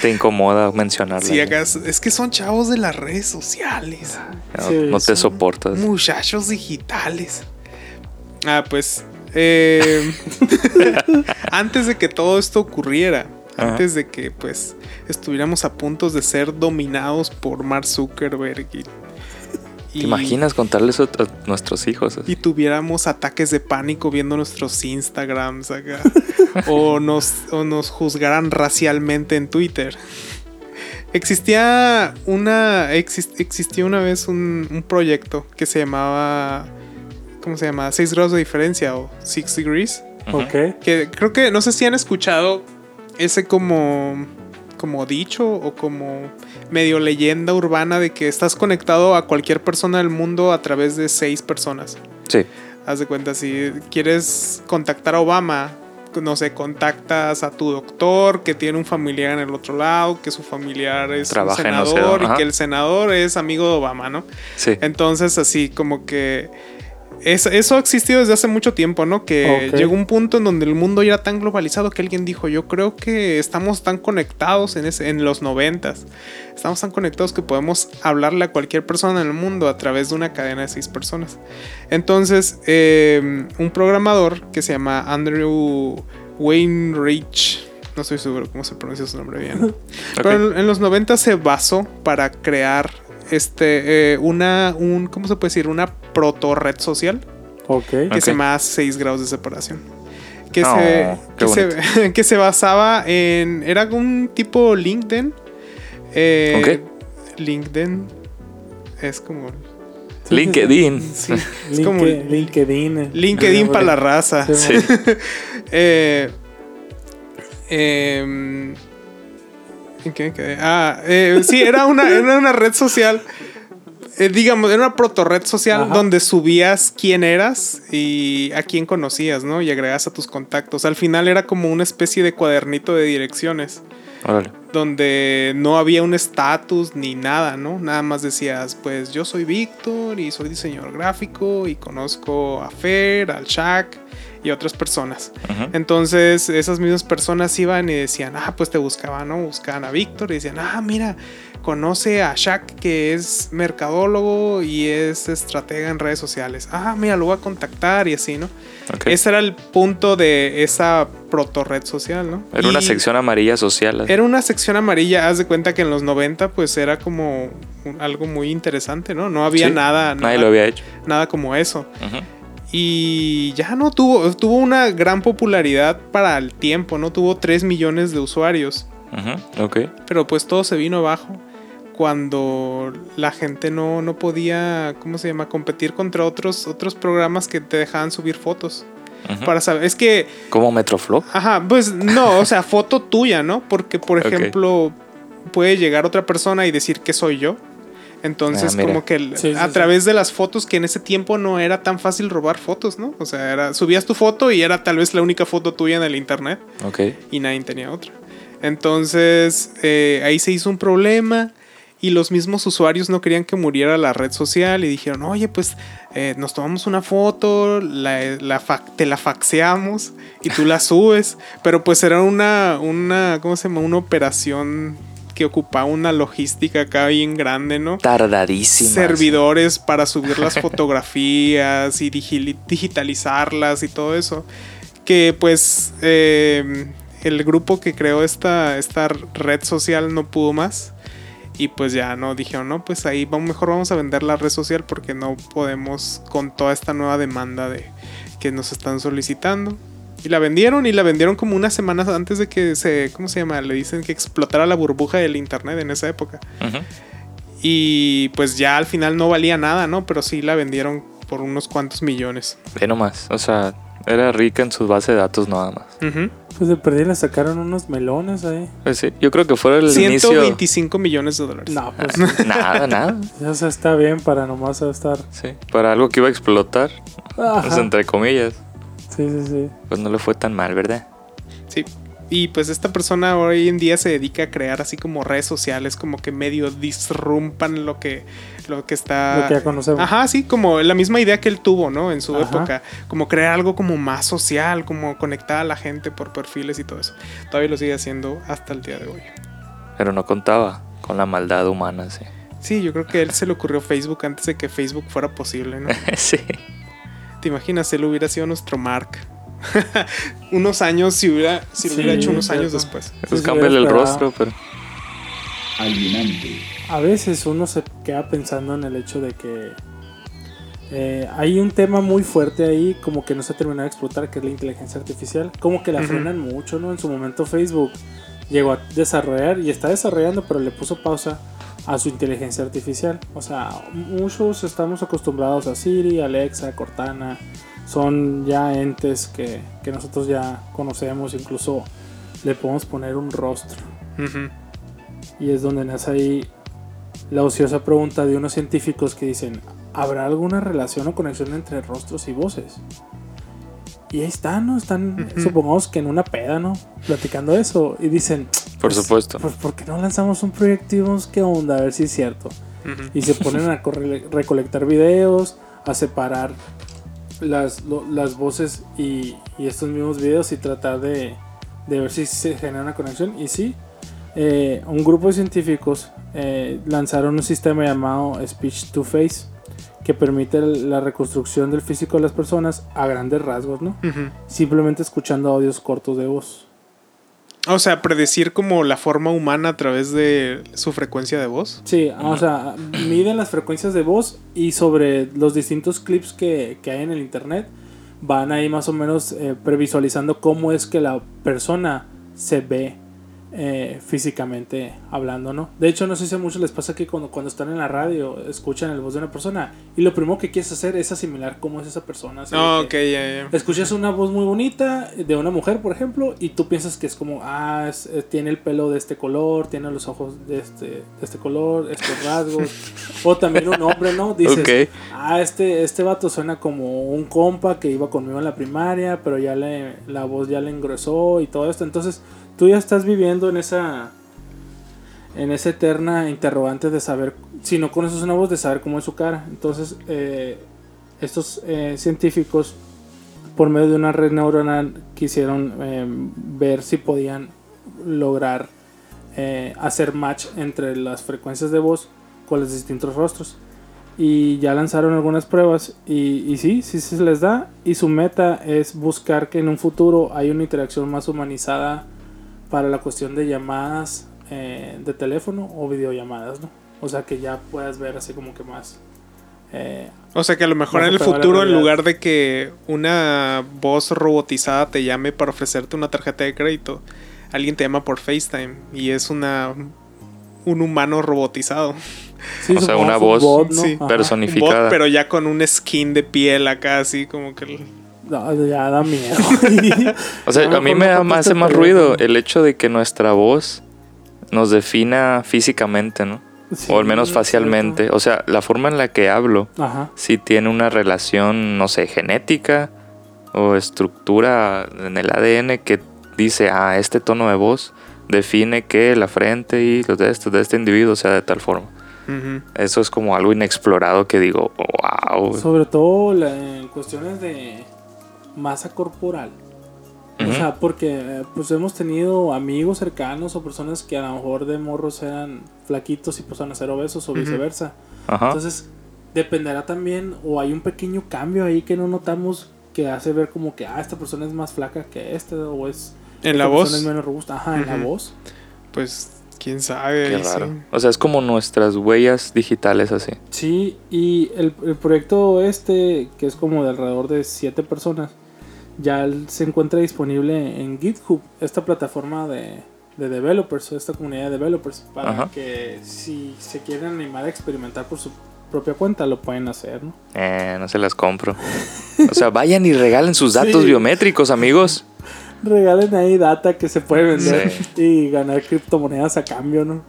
Te incomoda mencionarlas. Sí, acá es, es que son chavos de las redes sociales. No, Sí, no te soportas. Muchachos digitales. Ah, pues. eh, [laughs] antes de que todo esto ocurriera, Ajá. antes de que pues estuviéramos a punto de ser dominados por Mark Zuckerberg y, ¿Te y- imaginas contarles a, a nuestros hijos? y tuviéramos ataques de pánico viendo nuestros Instagrams acá o nos o nos juzgaran racialmente en Twitter. Existía una exis- existió una vez un, un proyecto que se llamaba ¿cómo se llama? 6 grados de diferencia o Six Degrees. Ok. Que creo que no sé si han escuchado ese como como dicho o como medio leyenda urbana de que estás conectado a cualquier persona del mundo a través de seis personas. Sí. Haz de cuenta, si quieres contactar a Obama, no sé, contactas a tu doctor que tiene un familiar en el otro lado, que su familiar es Trabaja un senador y que el senador es amigo de Obama, ¿no? Sí. Entonces, así como que es- eso ha existido desde hace mucho tiempo, ¿no? Que llegó un punto en donde el mundo ya era tan globalizado que alguien dijo, yo creo que estamos tan conectados en, ese, en los noventas. Estamos tan conectados que podemos hablarle a cualquier persona en el mundo a través de una cadena de seis personas. Entonces, eh, un programador que se llama Andrew Weinreich, no estoy seguro cómo se pronuncia su nombre bien. [laughs] Pero en, en los 90 se basó para crear este eh, una un ¿cómo se puede decir? una proto red social Ok. que Ok. se llama 6 grados de separación. Que, Oh, se, que, se, [laughs] que se basaba en. Era un tipo LinkedIn. Eh, LinkedIn es como. LinkedIn. Sí, [laughs] es como Linke- LinkedIn. LinkedIn para la raza. Sí. [laughs] Eh, em, ¿En qué quedé? Ah, eh, sí, era una, era una red social. eh, digamos, era una proto red social Ajá. donde subías quién eras y a quién conocías, ¿no? Y agregas a tus contactos. Al final era como una especie de cuadernito de direcciones Órale. donde no había un estatus ni nada, ¿no? Nada más decías, pues yo soy Víctor y soy diseñador gráfico y conozco a Fer, al Shaq y otras personas. Ujú. Entonces esas mismas personas iban y decían, ah, pues te buscaban, ¿no? Buscaban a Víctor y decían, ah, mira, conoce a Shaq que es mercadólogo y es estratega en redes sociales. Ah, mira, lo voy a contactar y así, ¿no? Ok. Ese era el punto de esa proto red social, ¿no? Era una Y- sección amarilla social. así. era una sección amarilla, haz de cuenta que en los 90 pues era como algo muy interesante, ¿no? No había Sí, nada, Nadie nada, lo había hecho. nada como eso. Ujú. Y ya no tuvo, tuvo una gran popularidad para el tiempo, ¿no? Tuvo 3 millones de usuarios, Ujú. Ok. pero pues todo se vino abajo cuando la gente no, no podía, ¿cómo se llama? Competir contra otros, otros programas que te dejaban subir fotos. Para saber, es que, Como Metroflog. ajá, pues no, o sea, foto tuya, ¿no? Porque, por ejemplo, puede llegar otra persona y decir que soy yo. Entonces, Ah, como que el- Sí, sí, a sí. través de las fotos, que en ese tiempo no era tan fácil robar fotos, ¿no? O sea, era, subías tu foto y era tal vez la única foto tuya en el internet Ok. y nadie tenía otra. Entonces eh, ahí se hizo un problema y los mismos usuarios no querían que muriera la red social y dijeron, oye, pues eh, nos tomamos una foto, la, la fa- te la faxeamos y tú la [laughs] subes, pero pues era una, una, ¿cómo se llama? Una operación que ocupaba una logística acá bien grande, ¿no? Tardadísimas. servidores para subir las [laughs] fotografías y digi- digitalizarlas y todo eso. Que pues eh, el grupo que creó esta, esta red social no pudo más. Y pues ya no dijeron, no, pues ahí vamos, mejor vamos a vender la red social porque no podemos con toda esta nueva demanda de que nos están solicitando. Y la vendieron y la vendieron como unas semanas antes de que se, ¿cómo se llama? Le dicen que explotara la burbuja del internet en esa época. Y pues ya al final no valía nada, ¿no? Pero sí la vendieron por unos cuantos millones. Ve nomás. O sea, era rica en su base de datos nada más. Pues de perdí le sacaron unos melones ahí. Pues sí, yo creo que fuera el inicio. 125 millones de dólares. No, pues [laughs] Nada, nada. o sea, está bien para nomás estar. Sí. Para algo que iba a explotar. Ajá. pues, entre comillas. Sí, sí, sí. Pues no le fue tan mal, ¿verdad? Sí. Y pues esta persona hoy en día se dedica a crear así como redes sociales, como que medio disrumpan lo que, lo que está. Lo que ya conocemos. Ajá, sí, como la misma idea que él tuvo, ¿no? En su Ajá. época. Como crear algo como más social, como conectar a la gente por perfiles y todo eso. Todavía lo sigue haciendo hasta el día de hoy. Pero no contaba con la maldad humana, sí. Sí, yo creo que a él se le ocurrió Facebook antes de que Facebook fuera posible, ¿no? [laughs] sí. ¿Te imaginas? Él hubiera sido nuestro Mark. [laughs] unos años, si hubiera, si lo Sí, hubiera hecho unos cierto. años después. Pues sí, cámbiale el rostro, pero. alienante, A veces uno se queda pensando en el hecho de que eh, hay un tema muy fuerte ahí, como que no se ha terminado de explotar, que es la inteligencia artificial. Como que la frenan mucho, ¿no? En su momento Facebook llegó a desarrollar y está desarrollando, pero le puso pausa a su inteligencia artificial. O sea, muchos estamos acostumbrados a Siri, Alexa, Cortana. Son ya entes que, que nosotros ya conocemos, incluso le podemos poner un rostro. Y es donde nace ahí la ociosa pregunta de unos científicos que dicen, ¿habrá alguna relación o conexión entre rostros y voces? Y ahí están, ¿no? Están, supongamos que en una peda, ¿no? Platicando eso. Y dicen, Por pues, supuesto. Pues, ¿por qué no lanzamos un proyecto y vemos qué onda? A ver si es cierto. Y se ponen a recolectar videos, a separar las, lo- las voces y, y estos mismos videos y tratar de, de ver si se genera una conexión. Y sí, eh, un grupo de científicos eh, lanzaron un sistema llamado Speech to Face que permite la reconstrucción del físico de las personas a grandes rasgos, ¿no? Simplemente escuchando audios cortos de voz. O sea, predecir como la forma humana a través de su frecuencia de voz. Sí, o sea, miden las frecuencias de voz y sobre los distintos clips que, que hay en el internet van ahí más o menos eh, previsualizando cómo es que la persona se ve eh, físicamente hablando, ¿no? De hecho, no sé si a muchos les pasa que cuando, cuando están en la radio escuchan el voz de una persona y lo primero que quieres hacer es asimilar cómo es esa persona. así de Ah, que- ok, ya, ya. Escuchas una voz muy bonita de una mujer, por ejemplo, y tú piensas que es como, ah, es- eh, tiene el pelo de este color, tiene los ojos de este, de este color, estos rasgos. [laughs] o también un hombre, ¿no? Dices, Ok. ah, este, este vato suena como un compa que iba conmigo en la primaria, pero ya le, la voz ya le engrosó y todo esto. Entonces, tú ya estás viviendo en esa en esa eterna interrogante de saber, si no conoces una voz, de saber cómo es su cara. Entonces, eh, estos eh, científicos, por medio de una red neuronal, quisieron eh, ver si podían lograr hacer match entre las frecuencias de voz con los distintos rostros. Y ya lanzaron algunas pruebas y, y sí, sí se les da. Y su meta es buscar que en un futuro haya una interacción más humanizada para la cuestión de llamadas eh, de teléfono o videollamadas, ¿no? O sea que ya puedas ver así como que más. eh, O sea que a lo mejor en el futuro, en lugar de que una voz robotizada te llame para ofrecerte una tarjeta de crédito, alguien te llama por FaceTime y es una un humano robotizado. [laughs] Sí, O sea, una voz bot, ¿no? sí, Ajá. Un personificada. bot, pero ya con un skin de piel acá, así como que... No, ya da miedo. [laughs] O sea, A mí me da- me hace más ruido el hecho de que nuestra voz nos defina físicamente, ¿no? Sí, o al menos facialmente. O sea, la forma en la que hablo. Ajá. sí tiene una relación, no sé, genética o estructura en el ADN que dice, ah, este tono de voz define que la frente y los de este, de este individuo sea de tal forma. Eso es como algo inexplorado que digo, wow. Sobre todo la- en cuestiones de masa corporal. O sea, porque eh, pues hemos tenido amigos cercanos o personas que a lo mejor de morros eran flaquitos y pasaron a ser obesos o viceversa. Ajá. Entonces, dependerá también, o hay un pequeño cambio ahí que no notamos que hace ver como que, ah, esta persona es más flaca que esta, o es. En la voz, es menos robusta. Ajá, en la voz. pues, quién sabe. Qué sí. raro. O sea, es como nuestras huellas digitales así. Sí, y el, el proyecto este, que es como de alrededor de siete personas, ya se encuentra disponible en GitHub, esta plataforma de, de developers, esta comunidad de developers, para Ajá. que si se quieren animar a experimentar por su propia cuenta, lo pueden hacer, ¿no? Eh, no se las compro. O sea, vayan y regalen sus [laughs] datos Sí. biométricos, amigos. Regalen ahí data que se puede vender y ganar criptomonedas a cambio, ¿no?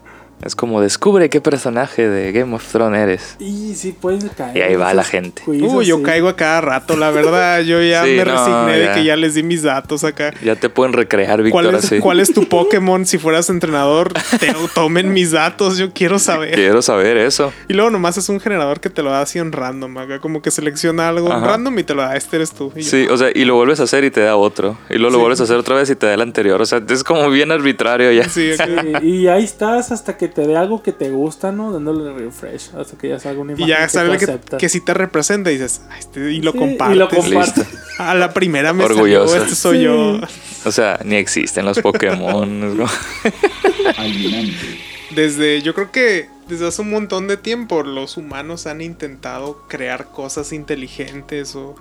Es como descubre qué personaje de Game of Thrones eres. Y sí pueden caer. Y ahí va la gente. Uy, yo sí. caigo a cada rato, la verdad. Yo ya Sí, me no, resigné ya. de que ya les di mis datos acá. Ya te pueden recrear, Víctor, ¿Cuál es, cuál es tu [laughs] Pokémon si fueras entrenador? Te [laughs] tomen mis datos, yo quiero saber. Quiero saber eso. Y luego nomás es un generador que te lo da así en random, acá como que selecciona algo Ajá. random y te lo da, este eres tú. Sí, o sea, y lo vuelves a hacer y te da otro. Y luego lo Sí. vuelves a hacer otra vez y te da el anterior. O sea, es como bien arbitrario ya. Sí. Sí, y ahí estás hasta que te dé algo que te gusta, ¿no? Dándole refresh, hasta que ya salga una Y imagen ya que sale que, que si te representa y dices, "Ah, este", y lo Sí, compartes. Y lo compartes. Listo. [laughs] A la primera me Orgulloso. salió, este soy Sí. yo. O sea, ni existen los Pokémon. alienante, [laughs] Desde, yo creo que desde hace un montón de tiempo los humanos han intentado crear cosas inteligentes o,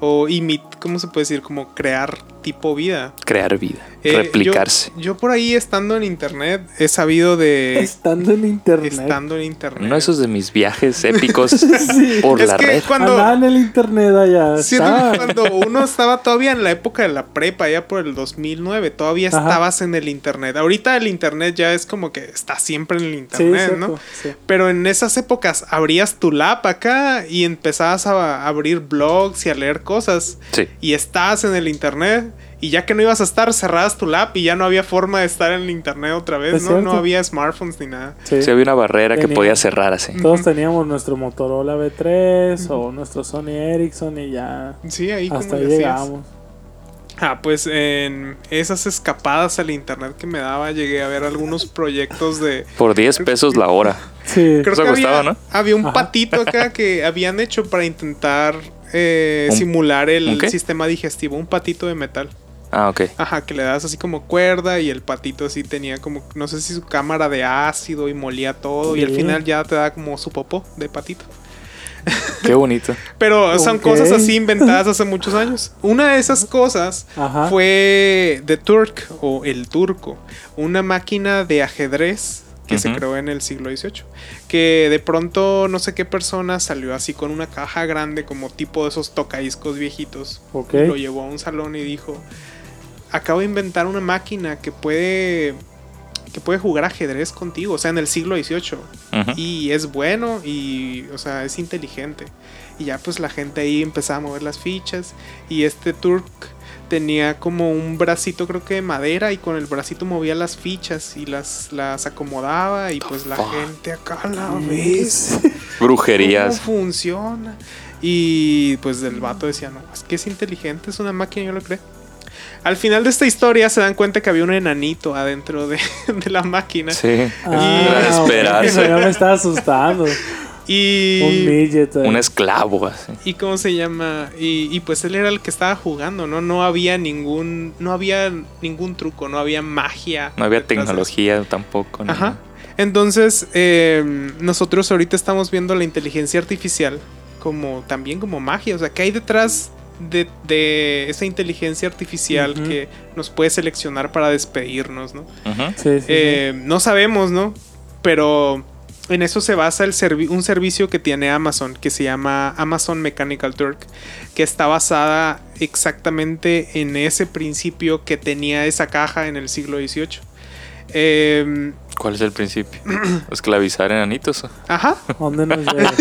o imit, ¿cómo se puede decir? Como crear tipo vida. Crear vida. Eh, replicarse. Yo, yo por ahí estando en internet he sabido de... Estando en internet. estando en internet. Uno de esos de mis viajes épicos [laughs] Sí. por Es la que red. cuando... Andaba en el internet allá. Siento que [laughs] cuando uno estaba todavía en la época de la prepa, ya por el 2009, todavía Ajá. estabas en el internet. Ahorita el internet ya es como que está siempre en el Sí, internet, cierto, ¿no? sí. Pero en esas épocas abrías tu lap acá y empezabas a abrir blogs y a leer cosas. Sí. Y estabas en el internet. Y ya que no ibas a estar, cerrabas tu lap y ya no había forma de estar en el internet otra vez, ¿no? No había smartphones ni nada. Sí. Sí, había una barrera que podía cerrar así. Todos teníamos nuestro Motorola B3 o nuestro Sony Ericsson y ya Sí, ahí hasta ahí llegamos. Ah, pues en esas escapadas al internet que me daba, llegué a ver algunos proyectos de. Por 10 pesos la hora. Sí. Creo Eso que costaba, había, ¿no? había un Ajá. patito acá que habían hecho para intentar eh, ¿Un- simular el sistema digestivo, un patito de metal. Ah, ok. Ajá, que le das así como cuerda y el patito así tenía como, no sé si su cámara de ácido y molía todo y al final ya te da como su popó de patito. Qué bonito. [laughs] Pero son cosas así inventadas [laughs] hace muchos años. Una de esas cosas Ajá. fue The Turk o El Turco, una máquina de ajedrez que se creó en el siglo XVIII. Que de pronto no sé qué persona salió así con una caja grande como tipo de esos tocadiscos viejitos. Ok. Lo llevó a un salón y dijo, acabo de inventar una máquina que puede que puede jugar ajedrez contigo, o sea, en el siglo XVIII. Y es bueno y, o sea, es inteligente. Y ya pues la gente ahí empezaba a mover las fichas. Y este Turk tenía como un bracito creo que de madera y con el bracito movía las fichas y las, las acomodaba y pues la gente acá a la vez. [laughs] Brujerías. ¿Cómo funciona? Y pues el vato decía, no, es que es inteligente, es una máquina, yo lo creo. Al final de esta historia se dan cuenta que había un enanito adentro de, [laughs] de la máquina. Sí. Ah, de esperarse. ok, Ya me estaba asustando. [laughs] Un Y... midget. ahí. Un esclavo así. ¿Y cómo se llama? Y, y pues él era el que estaba jugando, ¿no? No había ningún. No había ningún truco, no había magia. No había tecnología tampoco. ni Ajá. Entonces, eh, nosotros ahorita estamos viendo la inteligencia artificial como también como magia. O sea, ¿qué hay detrás de, de esa inteligencia artificial que nos puede seleccionar para despedirnos, ¿no? Sí, sí. Eh, no sabemos, ¿no? Pero en eso se basa el servi- un servicio que tiene Amazon, que se llama Amazon Mechanical Turk, que está basada exactamente en ese principio que tenía esa caja en el siglo XVIII. Em, ¿Cuál es el principio? [clears throat] ¿Esclavizar enanitos? ajá. ¿A dónde nos llevas?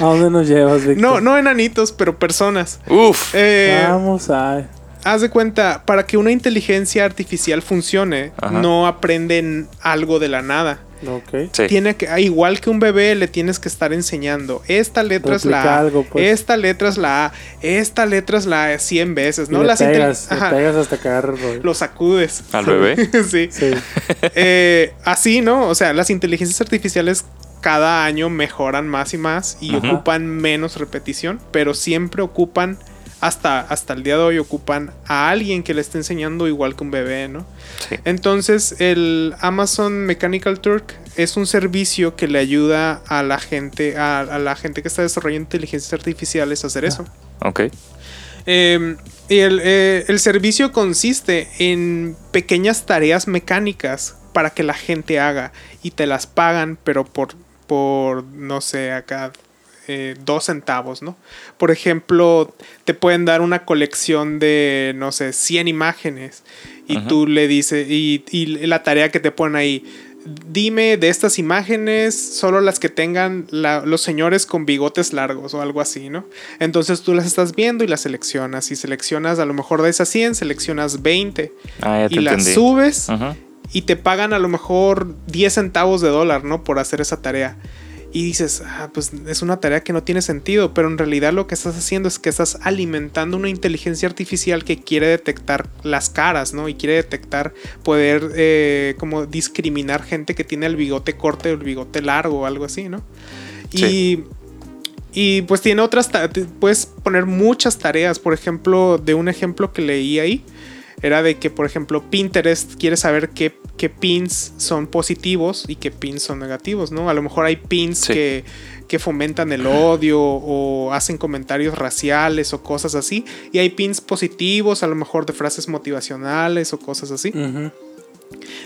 ¿A dónde nos llevas, Víctor? No, no enanitos, pero personas. Uf. Eh, Vamos a... haz de cuenta, para que una inteligencia artificial funcione, Ajá. no aprenden algo de la nada. Ok. Sí. Tiene que, ah, igual que un bebé, le tienes que estar enseñando. Esta letra es la A. algo, pues. Esta letra es la A. Esta letra es la A 100 veces, ¿no? Y le Las pegas, le pegas hasta cagar. Lo sacudes. ¿Al bebé? [laughs] sí. Sí. [laughs] Eh, así, ¿no? O sea, las inteligencias artificiales cada año mejoran más y más y Ajá. ocupan menos repetición, pero siempre ocupan, hasta, hasta el día de hoy, ocupan a alguien que le esté enseñando igual que un bebé, ¿no? Sí. Entonces, el Amazon Mechanical Turk es un servicio que le ayuda a la gente, a, a la gente que está desarrollando inteligencias artificiales a hacer eso. Ok. Eh, y el, eh, el servicio consiste en pequeñas tareas mecánicas para que la gente haga y te las pagan, pero por, por no sé, acá eh, dos centavos, ¿no? Por ejemplo, te pueden dar una colección de, no sé, 100 imágenes y Ajá. tú le dices, y, y la tarea que te ponen ahí, dime de estas imágenes solo las que tengan la- los señores con bigotes largos o algo así, ¿no? Entonces tú las estás viendo y las seleccionas. Y seleccionas a lo mejor de esas 100, seleccionas 20 Ah, ya te y las subes Ajá. y te pagan a lo mejor 10 centavos de dólar, ¿no? Por hacer esa tarea. Y dices, ah, pues es una tarea que no tiene sentido, pero en realidad lo que estás haciendo es que estás alimentando una inteligencia artificial que quiere detectar las caras, ¿no? Y quiere detectar, poder eh, como discriminar gente que tiene el bigote corto o el bigote largo o algo así, ¿no? Y, Sí. y pues tiene otras, puedes poner muchas tareas, por ejemplo, de un ejemplo que leí ahí, era de que, por ejemplo, Pinterest quiere saber qué, qué pins son positivos y qué pins son negativos, ¿no? A lo mejor hay pins Sí. que, que fomentan el odio o hacen comentarios raciales o cosas así. Y hay pins positivos, a lo mejor de frases motivacionales o cosas así.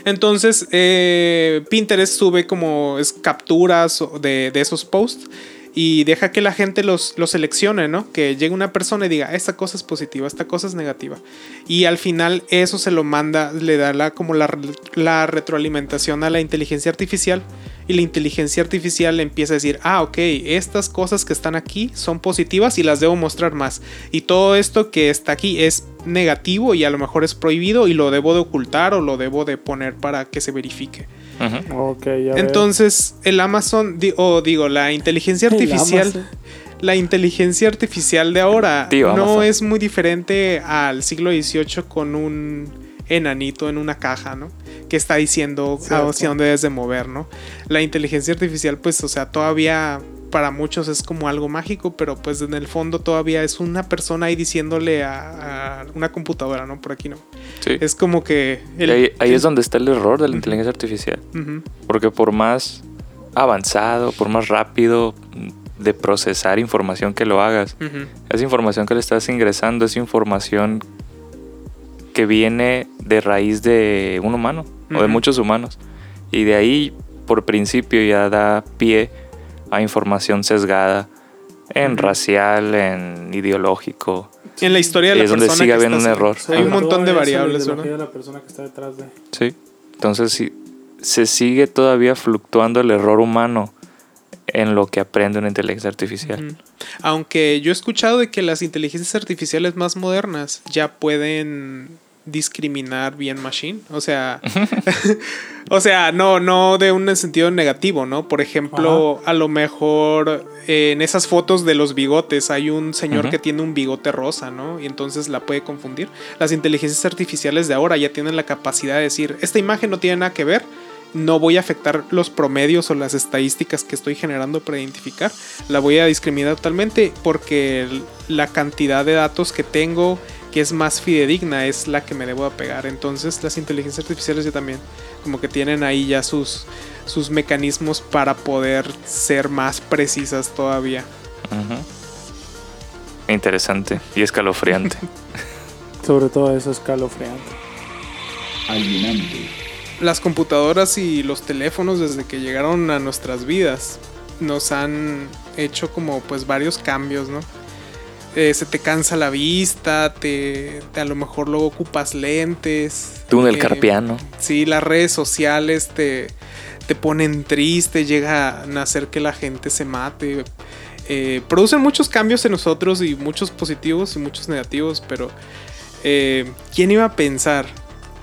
Entonces, eh, Pinterest sube como es, capturas de, de esos posts y deja que la gente los, los seleccione, ¿no? Que llegue una persona y diga, esta cosa es positiva, esta cosa es negativa. Y al final eso se lo manda, le da la, como la, la retroalimentación a la inteligencia artificial. Y la inteligencia artificial empieza a decir, ah, ok, estas cosas que están aquí son positivas y las debo mostrar más. Y todo esto que está aquí es negativo y a lo mejor es prohibido y lo debo de ocultar o lo debo de poner para que se verifique. Ujú. Ok, ya veo. Entonces, el Amazon, di- o digo, la inteligencia El artificial, la inteligencia artificial de ahora Tío no Amazon. es muy diferente al siglo XVIII con un enanito en una caja, ¿no? Que está diciendo Cierto. hacia dónde debes de mover, ¿no? La inteligencia artificial, pues, o sea, todavía para muchos es como algo mágico, pero pues en el fondo todavía es una persona ahí diciéndole a, a una computadora, ¿no? Por aquí no. Sí. Es como que... Ahí, ahí es donde está el error de la inteligencia artificial. Porque por más avanzado, por más rápido de procesar información que lo hagas, ujú, esa información que le estás ingresando es información que viene de raíz de un humano o de muchos humanos. Y de ahí, por principio, ya da pie a información sesgada en racial, en ideológico. En la historia de la es donde persona sigue habiendo un error. Hay un montón de variables, ¿verdad? de la persona que está detrás de. Sí. Entonces, sí, se sigue todavía fluctuando el error humano en lo que aprende una inteligencia artificial. Aunque yo he escuchado de que las inteligencias artificiales más modernas ya pueden discriminar bien machine, o sea, [laughs] o sea, no no de un sentido negativo, ¿no? Por ejemplo, a lo mejor eh, en esas fotos de los bigotes hay un señor que tiene un bigote rosa, ¿no? Y entonces la puede confundir. Las inteligencias artificiales de ahora ya tienen la capacidad de decir, esta imagen no tiene nada que ver, no voy a afectar los promedios o las estadísticas que estoy generando para identificar. La voy a discriminar totalmente porque la cantidad de datos que tengo que es más fidedigna es la que me debo apegar. Entonces las inteligencias artificiales ya también como que tienen ahí ya sus, sus mecanismos para poder ser más precisas todavía. Ujú. Interesante y escalofriante. [laughs] Sobre todo eso escalofriante. alienante, las computadoras y los teléfonos desde que llegaron a nuestras vidas nos han hecho como pues varios cambios, ¿no? Eh, se te cansa la vista, te, te a lo mejor luego ocupas lentes. Túnel eh, carpiano. Sí, las redes sociales te, te ponen triste, llegan a hacer que la gente se mate. Eh, producen muchos cambios en nosotros y muchos positivos y muchos negativos, pero eh, ¿quién iba a pensar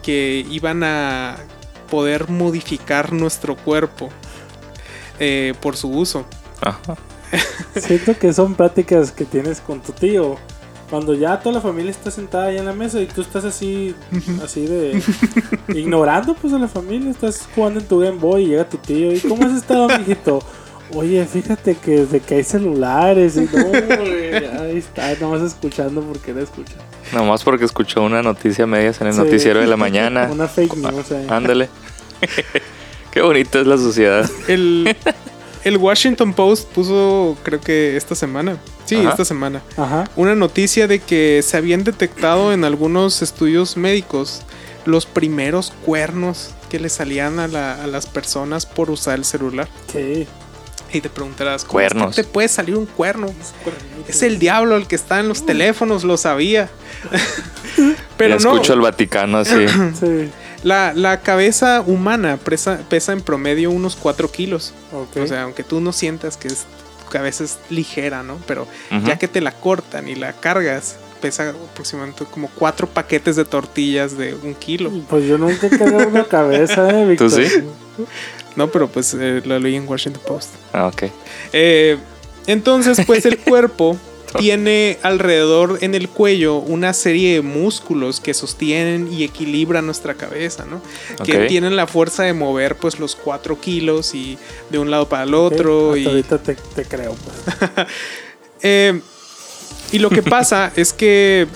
que iban a poder modificar nuestro cuerpo por su uso? Ajá. [laughs] Siento que son prácticas que tienes con tu tío. Cuando ya toda la familia está sentada ahí en la mesa y tú estás así, así de [laughs] ignorando pues a la familia, estás jugando en tu Game Boy y llega tu tío y ¿cómo has estado, mijito? Oye, fíjate que desde que hay celulares y no, güey, ahí está, nomás escuchando porque no escucha. Nomás porque escuchó una noticia medias en el Sí. noticiero de la mañana. [laughs] Una fake news ahí. Ándale. Qué bonita es la sociedad. El, el Washington Post puso, creo que esta semana, sí, Ajá. esta semana, Ajá. una noticia de que se habían detectado en algunos estudios médicos los primeros cuernos que le salían a, la- a las personas por usar el celular. Sí. Y te preguntarás, ¿cómo es que Cuernos. te puede salir un cuerno? Es el diablo el que está en los teléfonos, lo sabía. [laughs] Pero ya no, escucho el Vaticano así. Sí. La, la cabeza humana pesa, pesa en promedio unos 4 kilos. Ok. O sea, aunque tú no sientas que es, tu cabeza es ligera, ¿no? Pero ya que te la cortan y la cargas, pesa aproximadamente como cuatro paquetes de tortillas de un kilo. Pues yo nunca he cargado una cabeza, eh, Víctor. ¿Tú sí? No, pero pues eh, lo leí en Washington Post. Ah, ok. Eh, entonces, pues el [laughs] cuerpo tiene alrededor en el cuello una serie de músculos que sostienen y equilibran nuestra cabeza, ¿no? Que tienen la fuerza de mover pues los cuatro kilos y de un lado para el otro. hasta y, ahorita te, te creo, pues. [laughs] Eh, y lo que pasa [laughs] es que,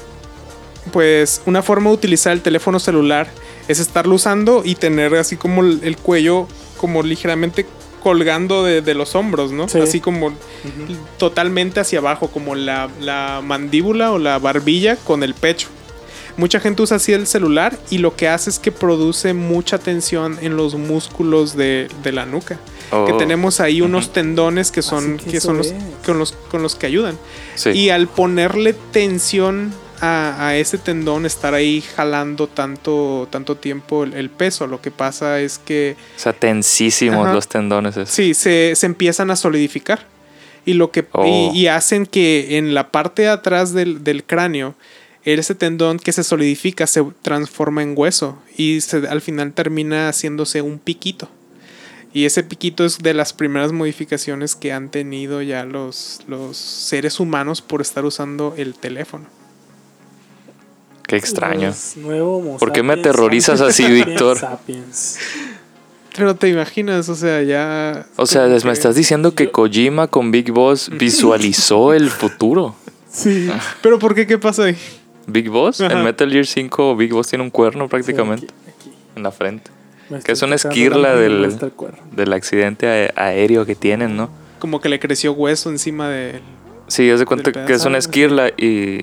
pues, una forma de utilizar el teléfono celular es estarlo usando y tener así como el, el cuello como ligeramente colgando de, de los hombros, ¿no? Sí. Así como totalmente hacia abajo, como la, la mandíbula o la barbilla con el pecho. Mucha gente usa así el celular y lo que hace es que produce mucha tensión en los músculos de, de la nuca. Que Oh, tenemos ahí unos tendones que son, que que son los, con, los, con los que ayudan. Sí. Y al ponerle tensión a, a ese tendón, estar ahí jalando tanto, tanto tiempo el, el peso, lo que pasa es que O sea, tensísimos Ajá. los tendones. esos. sí, se, se empiezan a solidificar. Y, lo que, Oh. y, y hacen que en la parte de atrás del, del cráneo, ese tendón que se solidifica se transforma en hueso y se, al final termina haciéndose un piquito. Y ese piquito es de las primeras modificaciones que han tenido ya los, los seres humanos por estar usando el teléfono. Qué extraño. Nuevo ¿Por qué me aterrorizas así, Víctor? Pero te imaginas, o sea, ya... O sea, como me que- estás diciendo que Kojima con Big Boss visualizó [laughs] el futuro. Sí. Pero ¿por qué? ¿Qué pasa ahí? Big Boss, Ajá. en Metal Gear 5, Big Boss tiene un cuerno prácticamente Sí, aquí, aquí. en la frente. Me Que es una esquirla del-. Del accidente aéreo que tienen, ¿no? Como que le creció hueso encima de... Sí, haz de cuenta que es una esquirla y,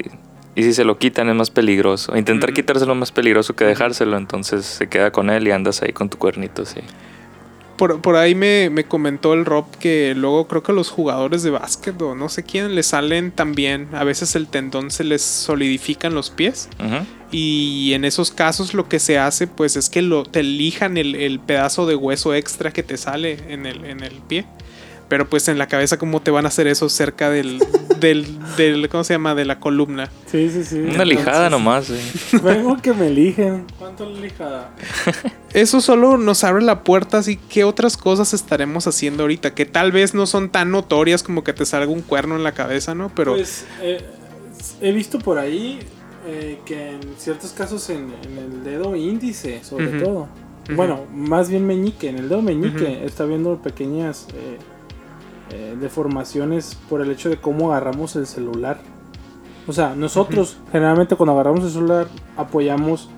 y si se lo quitan es más peligroso. Intentar quitárselo es más peligroso que dejárselo, entonces se queda con él y andas ahí con tu cuernito, sí. Por, por ahí me, me comentó el Rob que luego creo que a los jugadores de básquet o no sé quién le salen también. A veces el tendón se les solidifican los pies. Ujú. Y en esos casos lo que se hace pues es que lo, te lijan el, el pedazo de hueso extra que te sale en el, en el pie. Pero pues en la cabeza cómo te van a hacer eso cerca del, [laughs] del, del ¿cómo se llama? De la columna. Sí, sí, sí. Una lijada nomás. Vengo que me eligen. ¿Cuánto lijada? [laughs] Eso solo nos abre la puerta, así que otras cosas estaremos haciendo ahorita, que tal vez no son tan notorias como que te salga un cuerno en la cabeza, ¿no? Pero Pues eh, he visto por ahí eh, que en ciertos casos en, en el dedo índice, sobre todo. Bueno, más bien meñique. En el dedo meñique está viendo pequeñas eh, eh, deformaciones por el hecho de cómo agarramos el celular. O sea, nosotros generalmente cuando agarramos el celular apoyamos...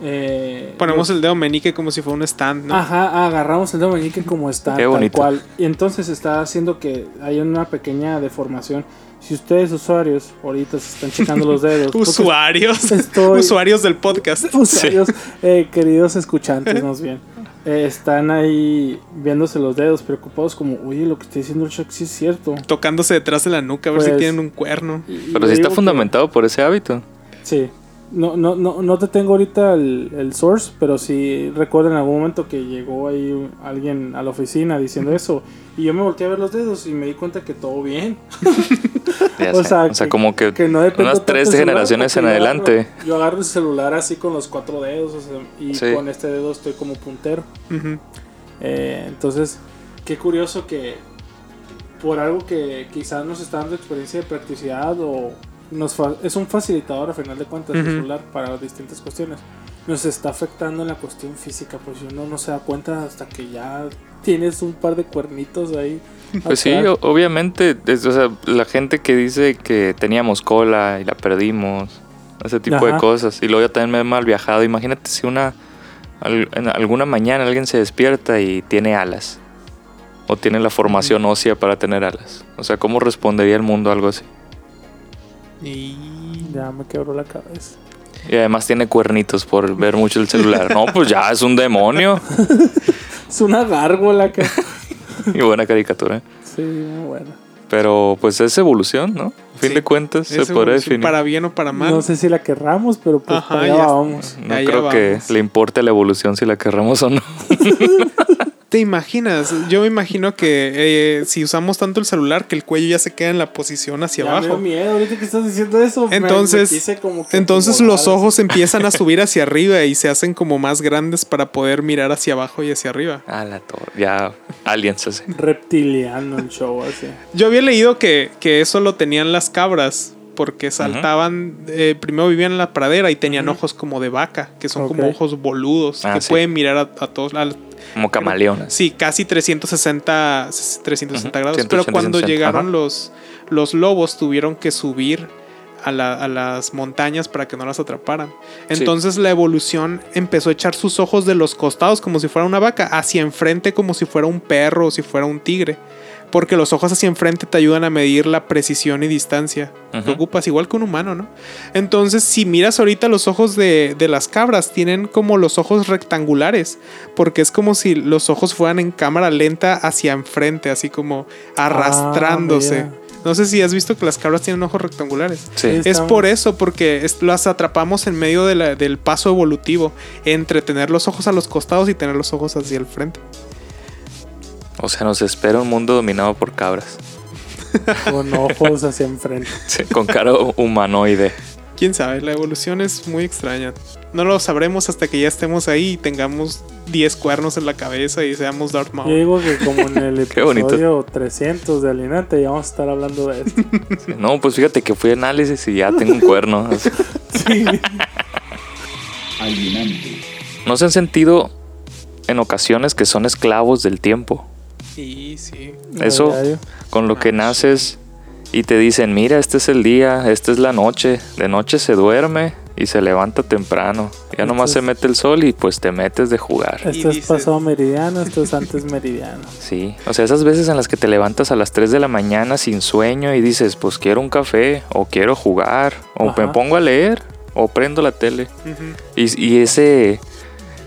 eh, ponemos los- el dedo meñique como si fuera un stand, ¿no? Ajá, agarramos el dedo meñique como está, Qué tal bonito. cual. Y entonces está haciendo que haya una pequeña deformación. Si ustedes usuarios ahorita se están checando los dedos, [laughs] Usuarios. estoy- Usuarios del podcast. [laughs] usuarios, eh, queridos escuchantes, más bien, [laughs] eh, están ahí viéndose los dedos, preocupados como, oye, lo que está diciendo el Chuck sí es cierto. Tocándose detrás de la nuca a ver si Pues- tienen un cuerno. Y- Pero sí está que- fundamentado por ese hábito. Sí. No, no, no, no te tengo ahorita el, el source, pero sí recuerdo en algún momento que llegó ahí alguien a la oficina diciendo eso. Y yo me volteé a ver los dedos y me di cuenta que todo bien. [laughs] Ya O sé. sea, o sea, que- como que, Que no unas tres generaciones en adelante. agarro- yo agarro el celular así con los cuatro dedos o sea, y Sí. con este dedo estoy como puntero. Eh, entonces, qué curioso que por algo que quizás nos está dando experiencia de practicidad o nos es un facilitador a final de cuentas el Ujú. celular para distintas cuestiones, nos está afectando en la cuestión física, pues si uno no se da cuenta hasta que ya tienes un par de cuernitos ahí. Pues sí, obviamente, es- o sea, la gente que dice que teníamos cola y la perdimos, ese tipo de Ajá. cosas, y luego yo también me he mal viajado, imagínate si una, en alguna mañana alguien se despierta y tiene alas, o tiene la formación ósea para tener alas, o sea, ¿cómo respondería el mundo a algo así? Y... Ya me quebró la cabeza. Y además tiene cuernitos por ver mucho el celular, no, pues ya es un demonio, [laughs] Es una gárgola que... [laughs] y buena caricatura, sí, muy buena. pero pues es evolución, ¿no? A fin Sí, de cuentas se podría definir. Para bien o para mal. No sé si la querramos, pero pues Ajá, para allá vamos. No Allá creo que le importe la evolución si la querramos o no. [laughs] ¿Te imaginas? Yo me imagino que eh, si usamos tanto el celular que el cuello ya se queda en la posición hacia Ya me dio abajo. miedo ahorita que estás diciendo eso. me- me Entonces, quise como que entonces los ojos [laughs] empiezan a subir hacia arriba y se hacen como más grandes para poder mirar hacia abajo y hacia arriba. A la torre. Ya, aliens así. Reptiliano el show así. Yo había leído que, que eso lo tenían las cabras porque saltaban, eh, primero vivían en la pradera y tenían ojos como de vaca, que son como ojos boludos, Ah, que sí. pueden mirar a, a todos lados. Como camaleones. Sí, casi 360, 360 Ujú, grados. 180, Pero cuando 160, llegaron ajá. los, los lobos tuvieron que subir a, la- a las montañas para que no las atraparan. Entonces la evolución empezó a echar sus ojos de los costados como si fuera una vaca, hacia enfrente como si fuera un perro o si fuera un tigre. Porque los ojos hacia enfrente te ayudan a medir la precisión y distancia que Ujú. ocupas, igual que un humano, ¿no? Entonces, si miras ahorita los ojos de, de las cabras, tienen como los ojos rectangulares, porque es como si los ojos fueran en cámara lenta hacia enfrente, así como arrastrándose. mira. no sé si has visto que las cabras tienen ojos rectangulares. Sí. Es por eso, porque es- las atrapamos en medio de la- del paso evolutivo entre tener los ojos a los costados y tener los ojos hacia el frente. O sea, nos espera un mundo dominado por cabras. [laughs] Con ojos hacia enfrente. [laughs] Sí, con cara humanoide. Quién sabe, la evolución es muy extraña. No lo sabremos hasta que ya estemos ahí y tengamos 10 cuernos en la cabeza y seamos Darth Yo Maul. digo que como en el [laughs] Qué bonito. episodio 300 de Alienante ya vamos a estar hablando de esto. Sí, No, pues fíjate que fui a análisis y ya tengo un cuerno. Sí. alienante, ¿No se han sentido en ocasiones que son esclavos del tiempo? Sí, sí. Eso-. Con lo que Ah, naces y te dicen, mira, este es el día, esta es la noche. De noche se duerme y se levanta temprano. Ya nomás se mete el sol y pues te metes de jugar. Esto es pasado meridiano, esto es antes meridiano. [laughs] Sí, o sea, esas veces en las que te levantas a las 3 de la mañana sin sueño y dices, pues quiero un café, o quiero jugar, o me pongo a leer, o prendo la tele. Y ese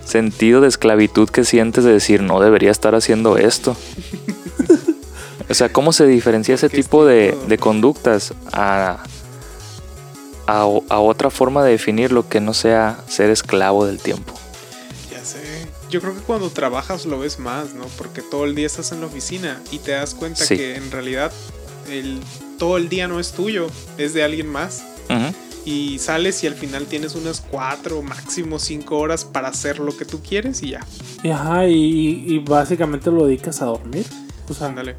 sentido de esclavitud que sientes de decir, no debería estar haciendo esto. [laughs] o sea, ¿cómo se diferencia ese tipo de, de conductas a, a, a otra forma de definir lo que no sea ser esclavo del tiempo? Ya sé. Yo creo que cuando trabajas lo ves más, ¿no? Porque todo el día estás en la oficina y te das cuenta Sí. que en realidad el, todo el día no es tuyo, es de alguien más. Y sales y al final tienes unas cuatro, máximo cinco horas para hacer lo que tú quieres y ya. Y, ajá, y, y básicamente lo dedicas a dormir. O sea, Ándale.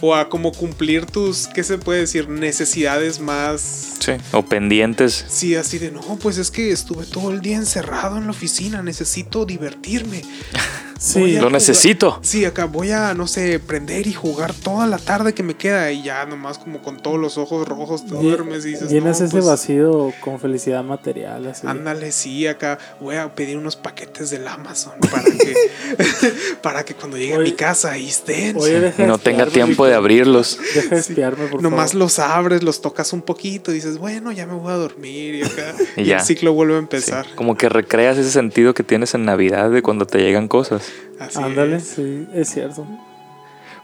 O a como cumplir tus, ¿qué se puede decir? Necesidades más... Sí, o pendientes. Sí, así de, no, pues es que estuve todo el día encerrado en la oficina, necesito divertirme. [laughs] sí, Lo jugar- necesito. Sí, acá voy a, no sé, prender y jugar toda la tarde que me queda y ya nomás como con todos los ojos rojos te duermes y dices, llenas no, ese pues, vacío con felicidad material. Así. Ándale, sí, acá voy a pedir unos paquetes del Amazon para que, [laughs] para que cuando llegue a mi casa ahí estén. No tenga tiempo de abrirlos. Deja de espiarme, por Nomás favor. los abres, los tocas un poquito y dices, bueno, ya me voy a dormir y acá [laughs] Y y ya. el ciclo vuelve a Sí, empezar. como que recreas ese sentido que tienes en Navidad de cuando te llegan cosas. Así Ándale, es. sí, es cierto.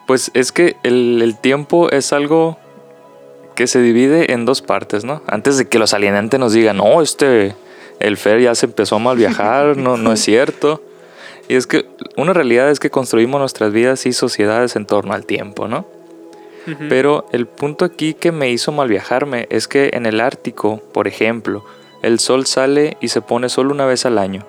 Pues es que el, el tiempo es algo que se divide en dos partes, ¿no? Antes de que los alienantes nos digan, no, este, el Fer ya se empezó a mal viajar, [laughs] no, no es cierto. Y es que una realidad es que construimos nuestras vidas y sociedades en torno al tiempo, ¿no? Pero el punto aquí que me hizo mal viajarme es que en el Ártico, por ejemplo, el sol sale y se pone solo una vez al año.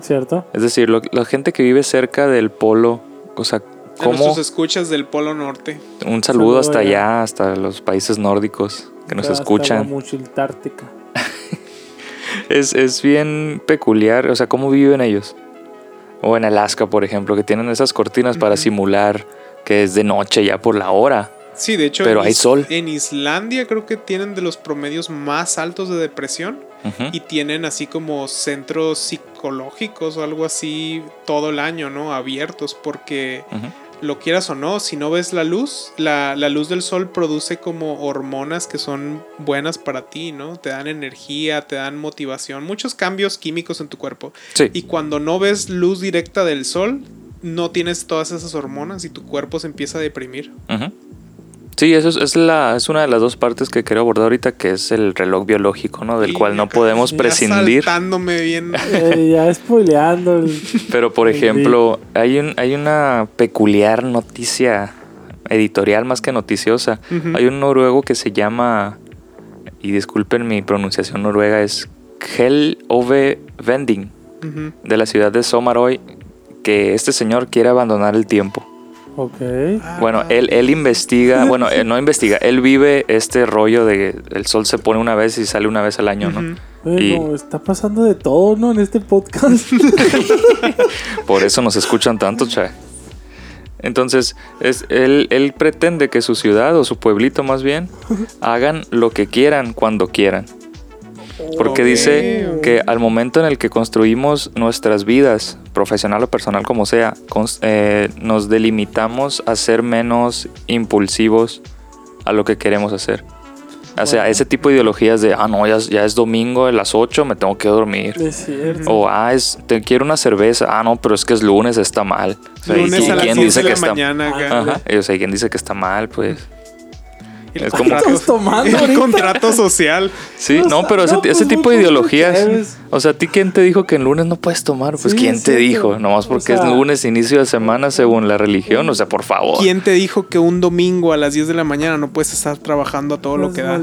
¿Cierto? Es decir, lo- la gente que vive cerca del polo, o sea, ¿cómo? escuchas del Polo Norte. Un saludo Saludo hasta allá. allá, hasta los países nórdicos que nos Hasta escuchan. Guamuchiltártica. [laughs] Es, es bien peculiar, o sea, cómo viven ellos. O en Alaska, por ejemplo, que tienen esas cortinas para simular que es de noche ya por la hora. Sí, de hecho. Pero en hay sol. En Islandia creo que tienen de los promedios más altos de depresión. Y tienen así como centros psicológicos o algo así todo el año, ¿no? Abiertos. Porque lo quieras o no, si no ves la luz, la, la luz del sol produce como hormonas que son buenas para ti, ¿no? Te dan energía, te dan motivación, muchos cambios químicos en tu cuerpo. Sí. Y cuando no ves luz directa del sol, no tienes todas esas hormonas y tu cuerpo se empieza a deprimir. Sí, eso es, es la, es una de las dos partes que quiero abordar ahorita, que es el reloj biológico, ¿no? Del cual no podemos ya prescindir. saltándome bien. [laughs] Eh, ya spoileando. el- Pero, por ejemplo, hay, un, hay una peculiar noticia editorial más que noticiosa. Hay un noruego que se llama, y disculpen mi pronunciación noruega, es Kjell Ove Vending, de la ciudad de Somaroy, que este señor quiere abandonar el tiempo. Ok. Bueno, él, él investiga, [laughs] bueno, él no investiga, él vive este rollo de que el sol se pone una vez y sale una vez al año, ¿no? Bueno, está pasando de todo, ¿no? En este podcast. [laughs] Por eso nos escuchan tanto, che. Entonces, es, él, él pretende que su ciudad o su pueblito más bien [laughs] hagan lo que quieran cuando quieran. Porque Ok. dice que al momento en el que construimos nuestras vidas, profesional o personal como sea, eh, nos delimitamos a ser menos impulsivos a lo que queremos hacer. O sea, ese tipo de ideologías de, ah, no, ya, es- ya es domingo a las 8, me tengo que dormir. es cierto. O, ah, es, te quiero una cerveza. Ah, no, pero es que es lunes, está mal. O sea, ¿y Lunes a las quién 10 dice de que la está mañana. Ajá. Y, o sea, ¿quién dice que está mal? Pues. [laughs] Es contratos- ¿Estás tomando el contrato social. Sí, No, no, pero ese, no, ese pues, tipo de muy ideologías. O sea, ¿a ti quién te dijo que en lunes no puedes tomar? Pues Sí, ¿quién es te dijo? Nomás O porque es sea- lunes, inicio de semana, según la religión. O sea, por favor. ¿Quién te dijo que un domingo a las 10 de la mañana no puedes estar trabajando a todo lo que da? Ajá,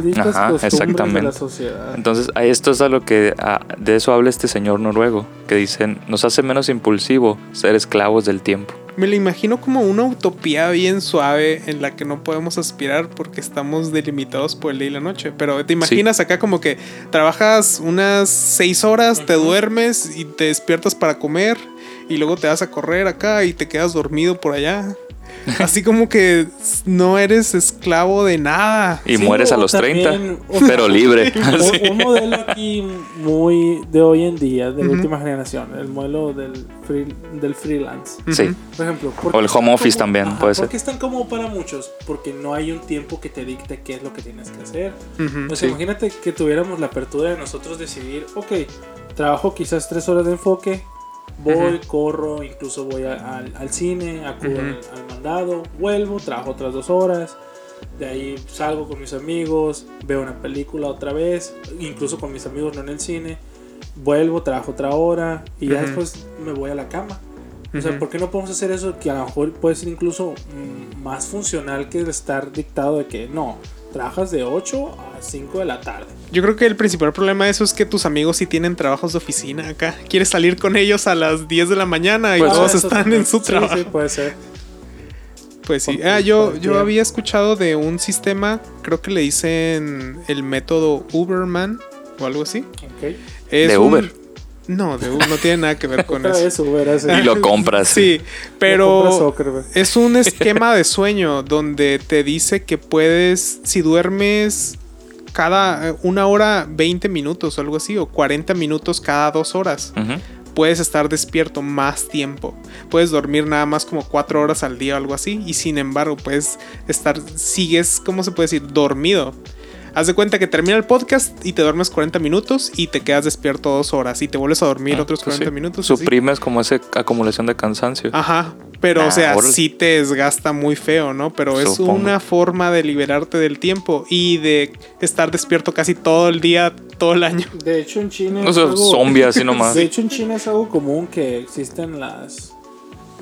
de la exactamente. sociedad. Entonces, a esto es a lo que a- de eso habla este señor noruego, que dicen, nos hace menos impulsivo ser esclavos del tiempo. Me lo imagino como una utopía bien suave en la que no podemos aspirar porque estamos delimitados por el día y la noche. Pero te imaginas acá como que trabajas unas 6 horas, te duermes y te despiertas para comer y luego te vas a correr acá y te quedas dormido por allá. [laughs] Así como que no eres esclavo de nada. Y Sí, mueres a los también, 30, [laughs] o sea, pero libre. [laughs] Un, un modelo aquí muy de hoy en día, de la Ujú. última generación, el modelo del, free- del freelance. Sí. Por ejemplo, ¿por O el home office cómodo? también, puede ser. ¿Por qué es tan cómodo para muchos? Porque no hay un tiempo que te dicte qué es lo que tienes que hacer. Ujú. O sea, Sí. imagínate que tuviéramos la apertura de nosotros decidir, ok, trabajo quizás tres horas de enfoque, voy, corro, incluso voy a- al, al cine, acudo al, al mandado, vuelvo, trabajo otras dos horas, de ahí salgo con mis amigos, veo una película otra vez, incluso con mis amigos no en el cine, vuelvo, trabajo otra hora y ya Ujú. después me voy a la cama. O sea. ¿por qué no podemos hacer eso que a lo mejor puede ser incluso más funcional que estar dictado de que no, trabajas de 8 a 5 de la tarde? Yo creo que el principal problema de eso es que tus amigos sí tienen trabajos de oficina acá. Quieres salir con ellos a las 10 de la mañana y Pues, todos eso están también. en su Sí, trabajo. Sí, puede ser. Pues sí. Ah, yo, yo había escuchado de un sistema, creo que le dicen el método Uberman o algo así. Ok. Es ¿De un- Uber? No, de no tiene nada que ver con eso. Y lo compras. Sí, pero es un [laughs] esquema de sueño donde te dice que puedes, si duermes cada eh, una hora 20 minutos o algo así, o 40 minutos cada dos horas, puedes estar despierto más tiempo. Puedes dormir nada más como 4 horas al día o algo así, y sin embargo puedes estar, sigues, ¿cómo se puede decir? Dormido. Haz de cuenta que termina el podcast y te duermes 40 minutos y te quedas despierto dos horas y te vuelves a dormir Ah, otros pues 40 sí. minutos. así. Suprimes como esa acumulación de cansancio. Ajá. Pero, Ah, o sea, órale. sí te desgasta muy feo, ¿no? Pero es Supongo. una forma de liberarte del tiempo y de estar despierto casi todo el día, todo el año. De hecho, en China. O es sea, algo- zombie [laughs] así nomás. De hecho, en China es algo común que existen las.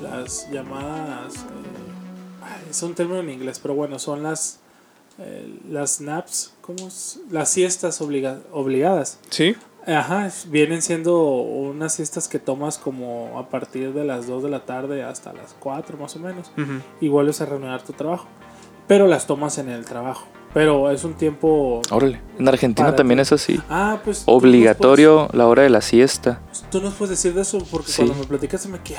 Las llamadas. eh, es un término en inglés, pero bueno, son las. eh, las naps. ¿Cómo es? Las siestas obliga- obligadas. ¿Sí? Ajá, vienen siendo unas siestas que tomas como a partir de las 2 de la tarde hasta las 4 más o menos. Ujú. Y vuelves a reanudar tu trabajo. Pero las tomas en el trabajo. Pero es un tiempo. Órale. En Argentina Para también es así. Ah, pues. Obligatorio la hora de la siesta. puedes- Tú nos puedes decir de eso porque Sí. cuando me platicaste me quedé.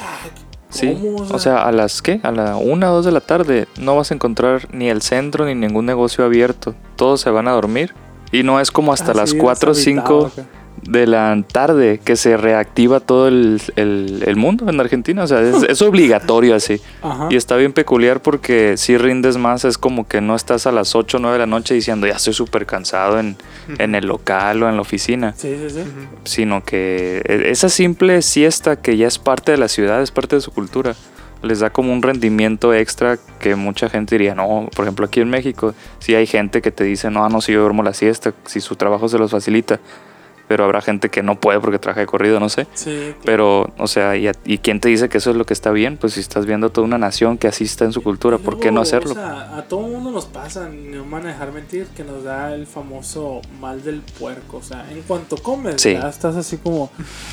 Sí. O sea, a las ¿qué? A la una o dos de la tarde no vas a encontrar ni el centro ni ningún negocio abierto. Todos se van a dormir. Y no es como hasta ah, las sí, 4 o deshabitado 5 acá. De la tarde que se reactiva todo el, el- el mundo en Argentina. O sea, es, es obligatorio así. Ajá. Y está bien peculiar porque si rindes más es como que no estás a las 8 o 9 de la noche diciendo ya estoy súper cansado en, en el local o en la oficina. Sí, sí, sí. Sino que e- esa simple siesta que ya es parte de la ciudad, es parte de su cultura, les da como un rendimiento extra que mucha gente diría, no, por ejemplo aquí en México, sí hay gente que te dice, no, no, si yo duermo la siesta, si su trabajo se los facilita, pero habrá gente que no puede porque trabaja de corrido, no sé. Sí, Pero, o sea, ¿y, a- ¿y quién te dice que eso es lo que está bien? Pues si estás viendo toda una nación que así está en su cultura, ¿por qué no hacerlo? O sea, a todo mundo nos pasa, no me van a dejar mentir, que nos da el famoso mal del puerco. O sea, en cuanto comes, Sí. ya estás así como,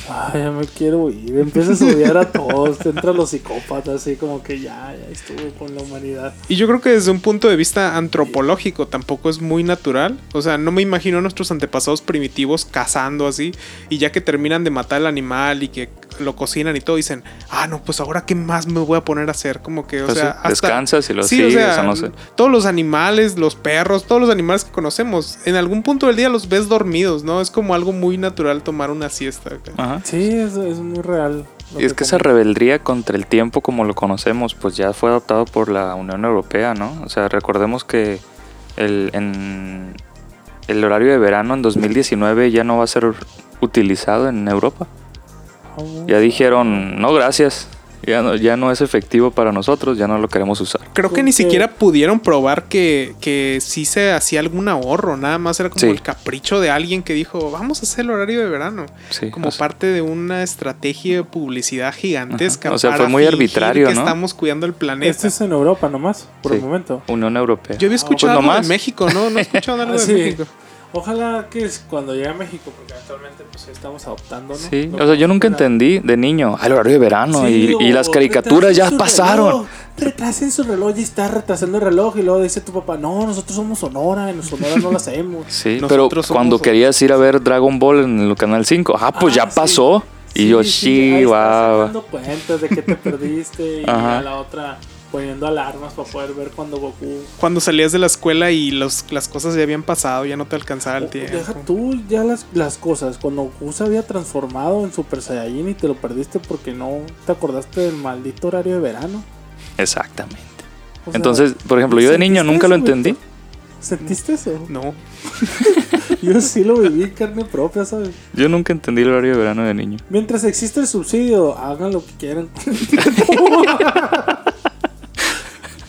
ay, ya me quiero ir. Empiezas a odiar a todos, te entran los psicópatas, así como que ya, ya estuvo con la humanidad. Y yo creo que desde un punto de vista antropológico tampoco es muy natural. O sea, no me imagino a nuestros antepasados primitivos cazando así. Y ya que terminan de matar al animal y que lo cocinan y todo, dicen, ah, no, pues ahora qué más me voy a poner a hacer. Como que, o Pues sea, sí, hasta- descansas y lo Sí, sigues, o sea, no sé. todos los animales, los perros, todos los animales que conocemos, en algún punto del día los ves dormidos, ¿no? Es como algo muy natural tomar una siesta. Ajá. Sí, es, es muy real. Y es que esa rebeldía contra el tiempo como lo conocemos, pues ya fue adoptado por la Unión Europea, ¿no? O sea, recordemos que el, en el horario de verano en 2019 ya no va a ser utilizado en Europa. Ya dijeron, no, gracias. Ya no, ya no es efectivo para nosotros, ya no lo queremos usar. Creo que ni siquiera pudieron probar que, que sí se hacía algún ahorro, nada más era como Sí. el capricho de alguien que dijo, vamos a hacer el horario de verano, Sí, como o sea, parte de una estrategia de publicidad gigantesca. Ajá. O sea, para fue muy arbitrario, que ¿no? estamos cuidando el planeta. Esto es en Europa nomás, por el momento. Unión Europea. Yo había escuchado Pues algo nomás. de México, ¿no? No he escuchado [laughs] algo Ah, de. México. Ojalá que es cuando llegue a México, porque actualmente pues estamos adoptando, ¿no? Sí, o sea, yo nunca entendí de niño, el horario de verano Sí, y, y o las caricaturas ya pasaron. reloj, retrasen su reloj y está retrasando el reloj y luego dice tu papá, no, nosotros somos Sonora, en Sonora no lo hacemos. [laughs] Sí, pero Nosotros somos- cuando querías ir a ver Dragon Ball en el canal 5, ah, pues Ah, ya sí. pasó. Y yo, sí, estás guau. sacando cuentas de que te perdiste y [laughs] Ajá. a la otra poniendo alarmas para poder ver cuando Goku... Cuando salías de la escuela y los, las cosas ya habían pasado, ya no te alcanzaba el tiempo. Deja tú ya las, las cosas. Cuando Goku se había transformado en Super Saiyajin y te lo perdiste porque no te acordaste del maldito horario de verano. Exactamente. O sea, Entonces, por ejemplo, yo de niño ¿sentiste nunca lo entendí. ¿Sentiste eso? No. [laughs] Yo sí lo viví en carne propia, ¿sabes? Yo nunca entendí el horario de verano de niño. Mientras existe el subsidio, hagan lo que quieran. [laughs]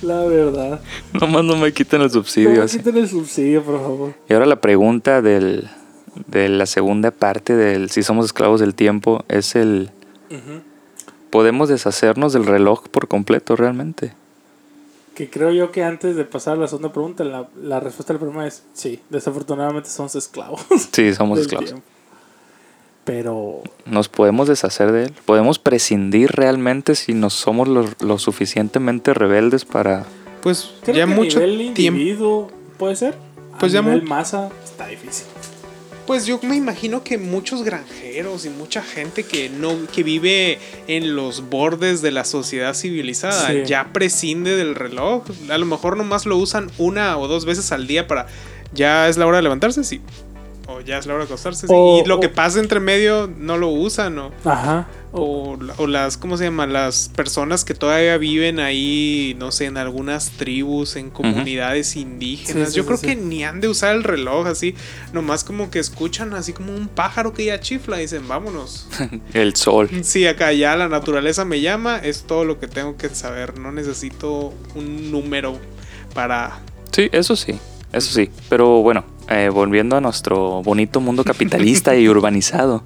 La verdad. Nomás no me quiten el No subsidio. me así. quiten el subsidio, por favor. Y ahora la pregunta del, de la segunda parte del si somos esclavos del tiempo es el... ¿Podemos deshacernos del reloj por completo realmente? Que creo yo que antes de pasar a la segunda pregunta, la, la respuesta a la primera es sí. Desafortunadamente somos esclavos. Sí, somos [laughs] esclavos. tiempo. Pero ¿Nos podemos deshacer de él? ¿Podemos prescindir realmente si nos somos lo, lo suficientemente rebeldes para... Pues creo ya que mucho a nivel tiempo. individuo puede ser. Pues a ya nivel masa está difícil. Pues yo me imagino que muchos granjeros y mucha gente que no que vive en los bordes de la sociedad civilizada Sí. ya prescinde del reloj. A lo mejor nomás lo usan una o dos veces al día para ya es la hora de levantarse, sí. O ya es la hora de acostarse. sí. O- y lo que pasa entre medio no lo usan, ¿no? Ajá. O, o las, ¿cómo se llama? Las personas que todavía viven ahí, no sé, en algunas tribus, en comunidades indígenas. Sí, sí, Yo sí, creo sí. que ni han de usar el reloj así. Nomás como que escuchan así como un pájaro que ya chifla y dicen, vámonos. [laughs] El sol. Sí, acá ya la naturaleza me llama, es todo lo que tengo que saber. No necesito un número para... Sí, eso sí, eso sí. Pero bueno, eh, volviendo a nuestro bonito mundo capitalista y [laughs] urbanizado,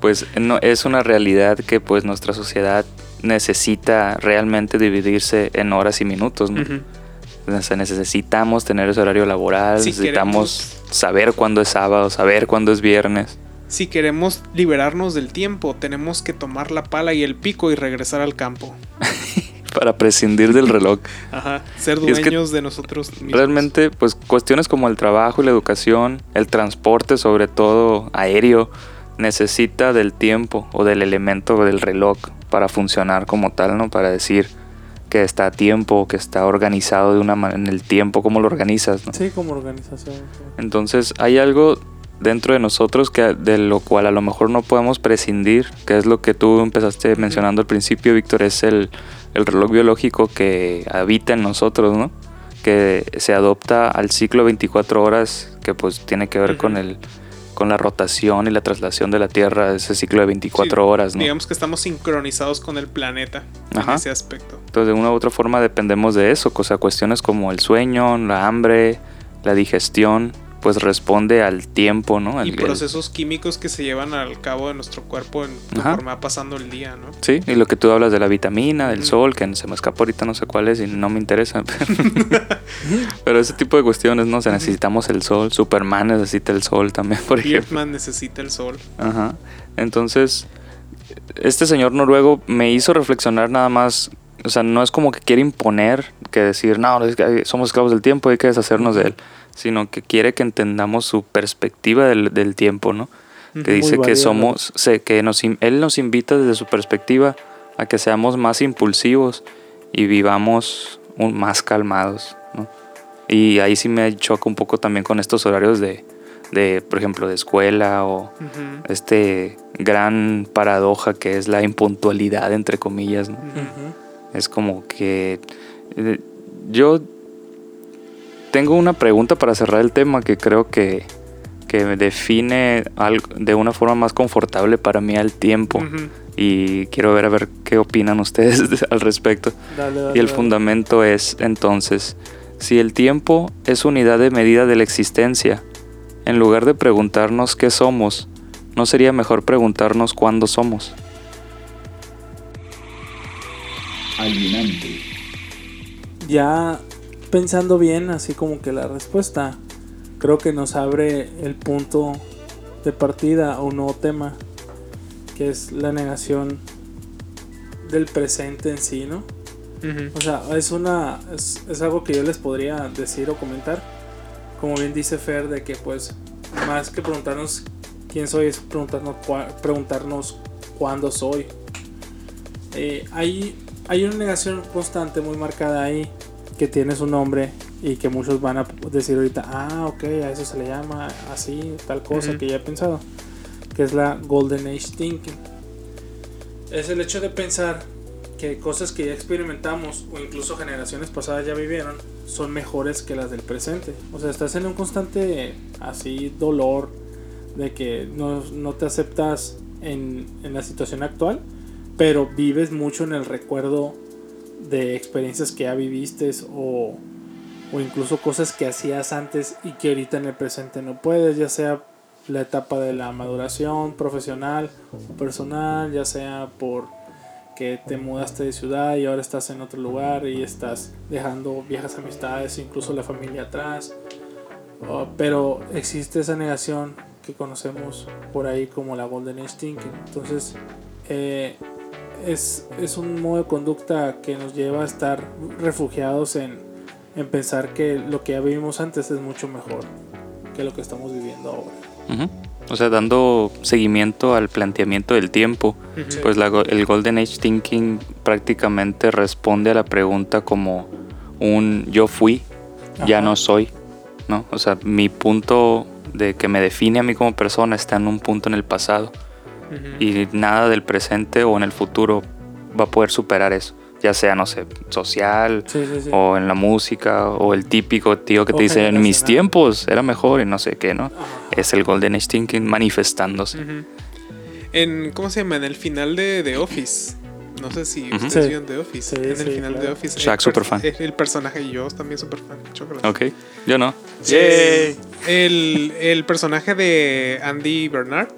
pues no, es una realidad que pues nuestra sociedad necesita realmente dividirse en horas y minutos, ¿no? Ujú. O sea, necesitamos tener ese horario laboral, Si necesitamos saber cuándo es sábado, saber cuándo es viernes. Si queremos liberarnos del tiempo, tenemos que tomar la pala y el pico y regresar al campo. [laughs] para prescindir del reloj. Ajá, ser Y es que dueños de nosotros mismos. Realmente, pues cuestiones como el trabajo y la educación, el transporte, sobre todo aéreo, necesita del tiempo o del elemento del reloj para funcionar como tal, ¿no? Para decir que está a tiempo, que está organizado de una manera en el tiempo, cómo lo organizas, ¿no? Sí, como organización. sí. Entonces hay algo dentro de nosotros que de lo cual a lo mejor no podemos prescindir, que es lo que tú empezaste mencionando al principio, Víctor, es el, el reloj biológico que habita en nosotros, ¿no? Que se adopta al ciclo 24 horas, que pues tiene que ver con el con la rotación y la traslación de la Tierra, ese ciclo de 24 Sí, horas, ¿no? Digamos que estamos sincronizados con el planeta Ajá. en ese aspecto. Entonces, de una u otra forma dependemos de eso, o sea, cuestiones como el sueño, la hambre, la digestión, pues responde al tiempo, ¿no? y el- procesos químicos que se llevan al cabo de nuestro cuerpo en, conforme va pasando el día, ¿no? Sí, y lo que tú hablas de la vitamina, del sol, que se me escapa ahorita no sé cuál es y no me interesa. [laughs] [laughs] Pero ese tipo de cuestiones, ¿no? O sea, necesitamos el sol, Superman necesita el sol también, [laughs] por ejemplo. Birdman necesita el sol. Ajá. Entonces, este señor noruego me hizo reflexionar nada más. O sea, no es como que quiere imponer, que decir, no, es que somos esclavos del tiempo, hay que deshacernos de él. Sino que quiere que entendamos su perspectiva del, del tiempo, ¿no? Que dice que somos, sé, que nos, él nos invita desde su perspectiva a que seamos más impulsivos y vivamos un- más calmados, ¿no? Y ahí sí me choca un poco también con estos horarios de, de, por ejemplo, de escuela o este gran paradoja que es la impuntualidad, entre comillas, ¿no? Es como que eh, yo tengo una pregunta para cerrar el tema que creo que, que me define algo de una forma más confortable para mí al tiempo. Y quiero ver a ver qué opinan ustedes de- [laughs] al respecto. Dale, dale, Y el dale. fundamento es entonces, si el tiempo es unidad de medida de la existencia, en lugar de preguntarnos qué somos, ¿no sería mejor preguntarnos cuándo somos? alienante, Ya pensando bien, así como que la respuesta, creo que nos abre el punto de partida a un nuevo tema, que es la negación del presente en sí, ¿no? O sea, es una es, es algo que yo les podría decir o comentar. Como bien dice Fer, de que pues más que preguntarnos quién soy, es preguntarnos, cua- preguntarnos cuándo soy. Eh, hay, hay una negación constante muy marcada ahí, que tiene su nombre y que muchos van a decir ahorita, ah, ok, a eso se le llama así, tal cosa que ya he pensado, que es la Golden Age Thinking. Es el hecho de pensar que cosas que ya experimentamos o incluso generaciones pasadas ya vivieron son mejores que las del presente. O sea, estás en un constante así dolor de que no, no te aceptas en, en la situación actual, pero vives mucho en el recuerdo de experiencias que ya viviste o, o incluso cosas que hacías antes y que ahorita en el presente no puedes, ya sea la etapa de la maduración profesional o personal, ya sea por que te mudaste de ciudad y ahora estás en otro lugar y estás dejando viejas amistades, incluso la familia atrás. Oh, pero existe esa negación que conocemos por ahí como la Golden Age Thinking. Entonces, eh, es, es un modo de conducta que nos lleva a estar refugiados en, en pensar que lo que ya vivimos antes es mucho mejor que lo que estamos viviendo ahora. O sea, dando seguimiento al planteamiento del tiempo, pues la go- el Golden Age Thinking prácticamente responde a la pregunta como un yo fui, ya no soy, ¿no? O sea, mi punto de que me define a mí como persona está en un punto en el pasado Y nada del presente o en el futuro va a poder superar eso, ya sea, no sé, social Sí, sí, sí. o en la música o el típico tío que O te dice en mis tiempos era mejor y no sé qué, ¿no? Ajá. Es el Golden Age Thinking manifestándose. En, ¿cómo se llama? En el final de The Office. No sé si ustedes Sí. vieron The Office. Sí, en el final claro. de Office. Shaq, el per- súper fan. El, el personaje, y yo también súper fan. chocolate. Ok, yo no. Eh, El, el personaje de Andy Bernard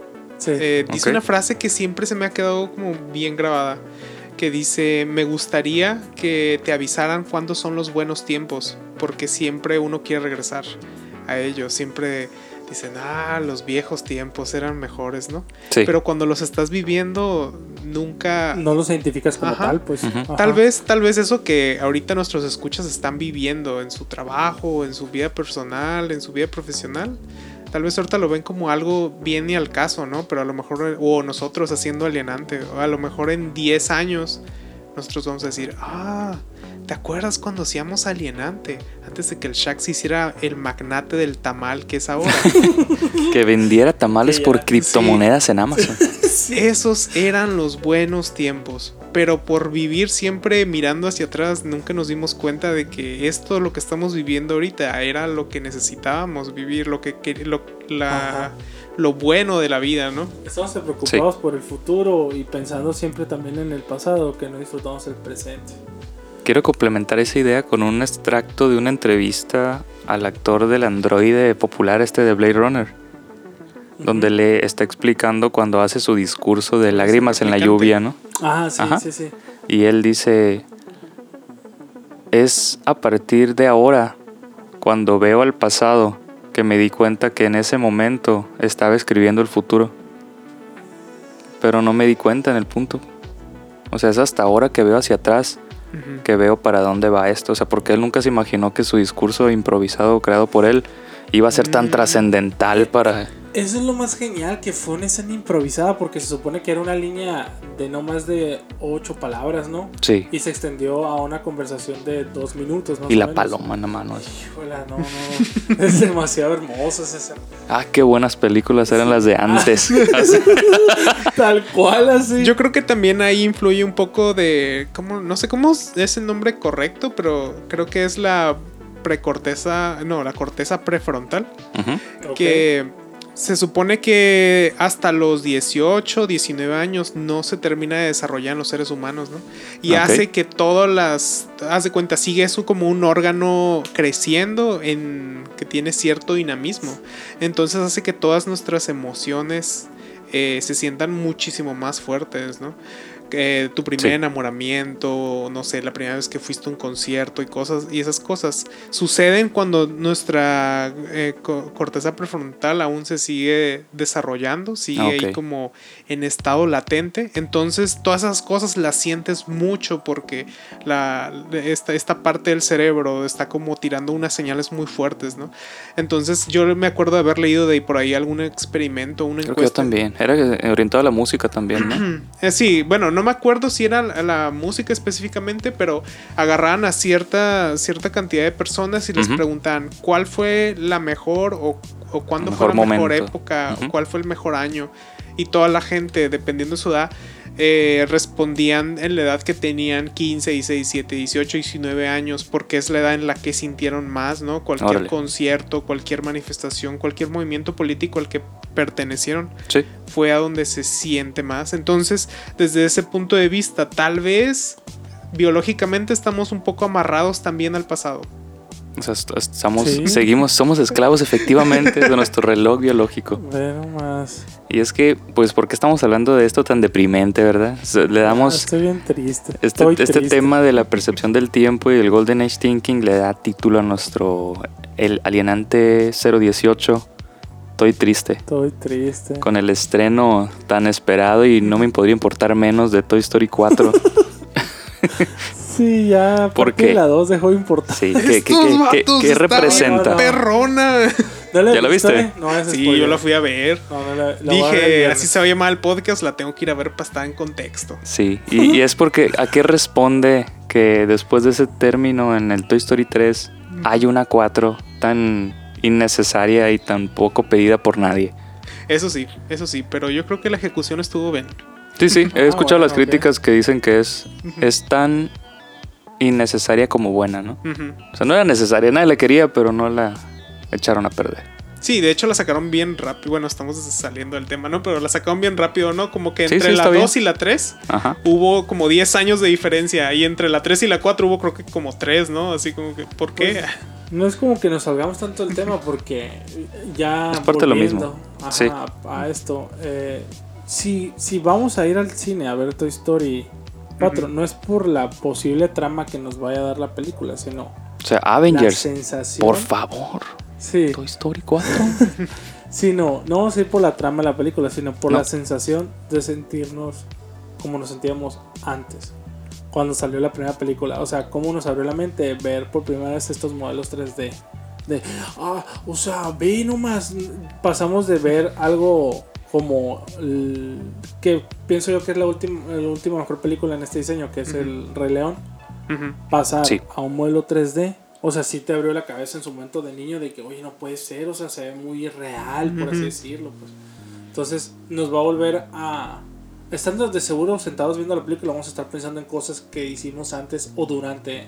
Sí. eh, dice Ok. una frase que siempre se me ha quedado como bien grabada. Que dice, me gustaría que te avisaran cuándo son los buenos tiempos, porque siempre uno quiere regresar a ellos. Siempre dicen, ah, los viejos tiempos eran mejores, ¿no? Sí. Pero cuando los estás viviendo, nunca... no los identificas como Ajá. tal, pues. Ujú. Ajá. Tal vez, tal vez eso que ahorita nuestros escuchas están viviendo en su trabajo, en su vida personal, en su vida profesional. Tal vez ahorita lo ven como algo bien y al caso, ¿no? Pero a lo mejor, o nosotros haciendo alienante, a lo mejor en 10 años, nosotros vamos a decir, ah, ¿te acuerdas cuando hacíamos alienante? Antes de que el Shaq se hiciera el magnate del tamal que es ahora. [laughs] Que vendiera tamales por criptomonedas en Amazon. [laughs] Esos eran los buenos tiempos. Pero por vivir siempre mirando hacia atrás, nunca nos dimos cuenta de que esto, lo que estamos viviendo ahorita, era lo que necesitábamos vivir, lo que, que- lo, la- lo bueno de la vida, ¿no? Estamos preocupados por el futuro y pensando siempre también en el pasado, que no disfrutamos el presente. Quiero complementar esa idea con un extracto de una entrevista al actor del androide popular este de Blade Runner, donde le está explicando cuando hace su discurso de lágrimas en la lluvia, ¿no? Ah, sí, Ajá. sí, sí. Y él dice, es a partir de ahora, cuando veo al pasado, que me di cuenta que en ese momento estaba escribiendo el futuro. Pero no me di cuenta en el punto. O sea, es hasta ahora que veo hacia atrás Que veo para dónde va esto. O sea, porque él nunca se imaginó que su discurso improvisado creado por él iba a ser tan Mm. trascendental para... Eso es lo más genial, que fue una escena improvisada, porque se supone que era una línea de no más de ocho palabras, ¿no? Sí. Y se extendió a una conversación de dos minutos, más Y o la menos. paloma en la mano. Híjola, no, no. es demasiado hermoso esa escena. Ah, qué buenas películas eran las de antes. [laughs] Así. Tal cual, así. Yo creo que también ahí influye un poco de, ¿cómo? no sé cómo es el nombre correcto, pero creo que es la precorteza, no, la corteza prefrontal. Ujú. Ok. que se supone que hasta los 18, 19 años no se termina de desarrollar en los seres humanos, ¿no? Y hace que todas las, haz de cuenta, sigue eso como un órgano creciendo en que tiene cierto dinamismo. Entonces hace que todas nuestras emociones eh, se sientan muchísimo más fuertes, ¿no? Que tu primer Sí. enamoramiento, no sé, la primera vez que fuiste a un concierto y cosas, y esas cosas suceden cuando nuestra eh, co- corteza prefrontal aún se sigue desarrollando, sigue Ah, ahí ok. como en estado latente. Entonces, todas esas cosas las sientes mucho porque la, esta, esta parte del cerebro está como tirando unas señales muy fuertes, ¿no? Entonces, yo me acuerdo de haber leído de por ahí algún experimento, una Creo que yo encuesta. también. Era eh, orientado a la música también, ¿no? [clears throat] Eh, sí, bueno, no me acuerdo si era la, la música específicamente, pero agarraban a cierta, cierta cantidad de personas y les preguntaban cuál fue la mejor o, o cuándo fue la mejor época o cuál fue el mejor año. Y toda la gente, dependiendo de su edad, eh, respondían en la edad que tenían 15, 16, 17, 18, 19 años, porque es la edad en la que sintieron más, ¿no? Cualquier Órale. concierto, cualquier manifestación, cualquier movimiento político al que pertenecieron Sí. fue a donde se siente más. Entonces, desde ese punto de vista, tal vez biológicamente estamos un poco amarrados también al pasado. O sea, est- estamos, Sí. seguimos, somos esclavos efectivamente de nuestro reloj biológico. [laughs] Ve nomás. Y es que, pues, ¿por qué estamos hablando de esto tan deprimente, verdad? O sea, Le Ah, damos estoy bien triste. este, Estoy este triste. tema de la percepción del tiempo y el Golden Age Thinking le da título a nuestro El Alienante 018. Estoy triste. Estoy triste. Con el estreno tan esperado y no me podría importar menos de Toy Story 4. [laughs] [laughs] Sí, ya. ¿Por Porque qué? la 2 dejó de importar. Sí, ¿qué, qué- Estos qué- qué- vatos qué están representa? Perrona. ¿No ¿Ya la viste? viste? No, Sí, spoiler. yo la fui a ver. No, no la- la voy a ver el Dije, así se va a llamar el podcast, la tengo que ir a ver para estar en contexto. Sí, y, y es porque ¿a qué responde que después de ese término en el Toy Story 3 hay una 4 tan innecesaria y tampoco pedida por nadie. Eso sí, eso sí, pero yo creo que la ejecución estuvo bien. Sí, sí, he Ah, escuchado bueno, las críticas que dicen que es, es tan innecesaria como buena, ¿no? O sea, no era necesaria, nadie la quería, pero no la echaron a perder. Sí, de hecho la sacaron bien rápido. Bueno, estamos saliendo del tema, ¿no? Pero la sacaron bien rápido, ¿no? Como que Sí, entre sí, la está bien. 2 y la 3 Ajá. hubo como 10 años de diferencia. Y entre la 3 y la 4 hubo creo que como 3, ¿no? Así como que, ¿por qué? Pues, No es como que nos salgamos tanto del tema porque ya Es parte de lo mismo. ajá, Sí. a esto eh, si, si vamos a ir al cine a ver Toy Story 4 Ujú. no es por la posible trama que nos vaya a dar la película sino O sea, la Avengers, sensación por favor. sí, Toy Story 4. [laughs] sí no no vamos a ir por la trama de la película sino por No. la sensación de sentirnos como nos sentíamos antes cuando salió la primera película. O sea, cómo nos abrió la mente ver por primera vez estos modelos 3D. De, ah, o sea, ve nomás. Pasamos de ver algo como. el- que pienso yo que es la última, la última mejor película en este diseño, que es Ujú. El Rey León. Ujú. Pasar Sí. a un modelo 3D. O sea, sí te abrió la cabeza en su momento de niño de que, oye, no puede ser. O sea, se ve muy real, por así Ujú. decirlo. Pues. Entonces, nos va a volver a. Estando de seguro sentados viendo la película, vamos a estar pensando en cosas que hicimos antes o durante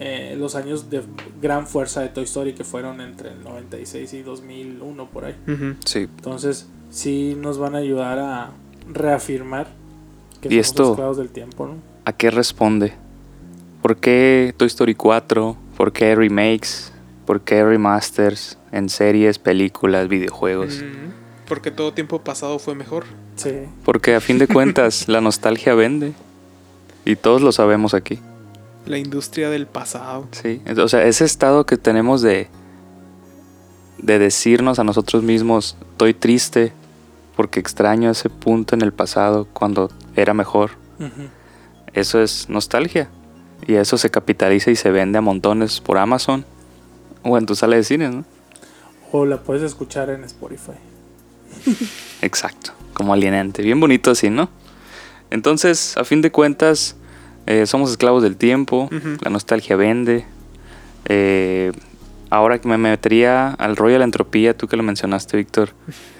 eh, los años de gran fuerza de Toy Story, que fueron entre el 96 y 2001, por ahí. Sí. Entonces, sí nos van a ayudar a reafirmar que Y somos esto- esclavos del tiempo, ¿no? ¿A qué responde? ¿Por qué Toy Story 4? ¿Por qué remakes? ¿Por qué remasters en series, películas, videojuegos? Ujú. Porque todo tiempo pasado fue mejor. Sí. Porque a fin de cuentas [laughs] la nostalgia vende. Y todos lo sabemos aquí. La industria del pasado. Sí. O sea, ese estado que tenemos de, de decirnos a nosotros mismos, estoy triste porque extraño ese punto en el pasado cuando era mejor. Eso es nostalgia. Y eso se capitaliza y se vende a montones por Amazon o en tu sala de cines, ¿no? O la puedes escuchar en Spotify. [laughs] Exacto, como alienante. Bien bonito así, ¿no? Entonces, a fin de cuentas, eh, somos esclavos del tiempo, la nostalgia vende. Eh, ahora que me metería al rollo de la entropía, tú que lo mencionaste, Víctor,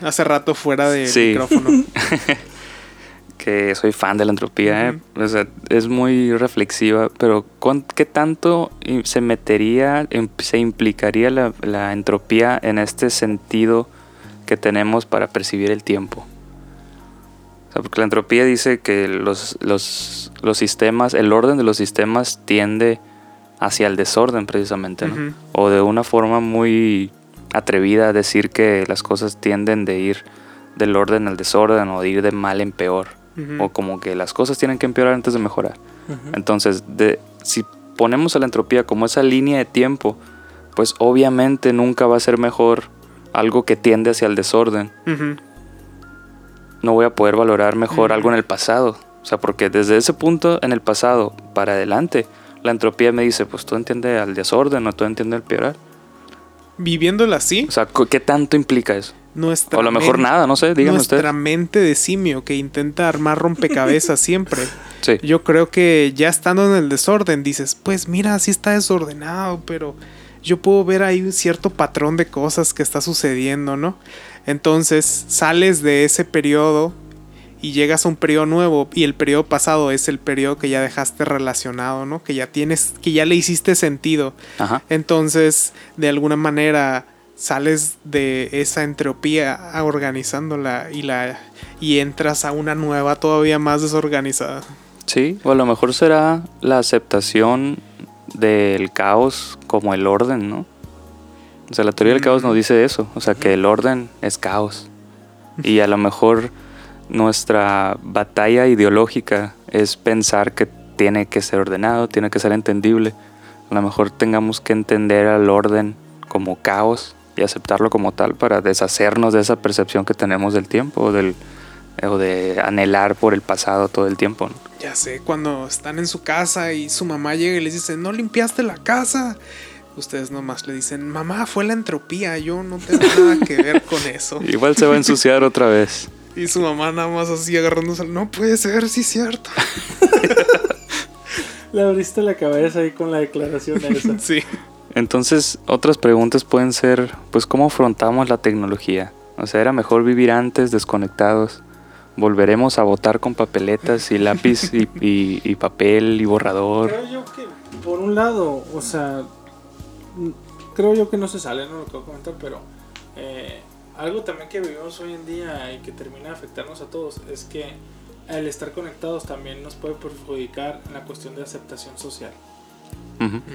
Hace rato fuera Sí. micrófono. [laughs] que soy fan de la entropía, ¿eh? O sea, es muy reflexiva, pero ¿cuán- ¿qué tanto se metería, se implicaría la, la entropía en este sentido que tenemos para percibir el tiempo? O sea, porque la entropía dice que los, los, los sistemas, el orden de los sistemas tiende hacia el desorden precisamente, ¿no? O de una forma muy atrevida a decir que las cosas tienden de ir del orden al desorden o de ir de mal en peor. O como que las cosas tienen que empeorar antes de mejorar. Entonces, de, si ponemos a la entropía como esa línea de tiempo, pues obviamente nunca va a ser mejor algo que tiende hacia el desorden. No voy a poder valorar mejor algo en el pasado. O sea, porque desde ese punto en el pasado para adelante, la entropía me dice, pues tú entiendes al desorden o tú entiendes el empeorar. Viviéndola así, O sea, ¿cu- ¿qué tanto implica eso? nuestra O a lo mejor mente- nada, no sé, díganme nuestra ustedes. mente de simio que intenta armar rompecabezas [laughs] siempre. Sí. Yo creo que ya estando en el desorden dices, pues mira, sí está desordenado, pero yo puedo ver ahí un cierto patrón de cosas que está sucediendo, ¿no? Entonces sales de ese periodo y llegas a un periodo nuevo y el periodo pasado es el periodo que ya dejaste relacionado, ¿no? Que ya tienes, que ya le hiciste sentido. Ajá. Entonces, de alguna manera sales de esa entropía organizándola y la y entras a una nueva todavía más desorganizada. Sí, o a lo mejor será la aceptación del caos como el orden, ¿no? O sea, la teoría del caos nos dice eso, o sea, que el orden es caos. Y a lo mejor nuestra batalla ideológica es pensar que tiene que ser ordenado, tiene que ser entendible. A lo mejor tengamos que entender al orden como caos y aceptarlo como tal para deshacernos de esa percepción que tenemos del tiempo o, del, o de anhelar por el pasado todo el tiempo. ¿no? Ya sé, cuando están en su casa y su mamá llega y les dice, no limpiaste la casa. Ustedes nomás le dicen, mamá, fue la entropía, yo no tengo nada que ver con eso. [laughs] Igual se va a ensuciar otra vez. Y su mamá nada más así agarrándose, no puede ser, sí es cierto. [laughs] Le abriste la cabeza ahí con la declaración esa. [laughs] Sí. Entonces, otras preguntas pueden ser, pues, ¿cómo afrontamos la tecnología? O sea, ¿era mejor vivir antes desconectados? ¿Volveremos a votar con papeletas y lápiz y, y- y papel y borrador? Creo yo que, por un lado, o sea, creo yo que no se sale, no lo que voy a comentar, pero eh, algo también que vivimos hoy en día y que termina de afectarnos a todos es que el estar conectados también nos puede perjudicar en la cuestión de aceptación social.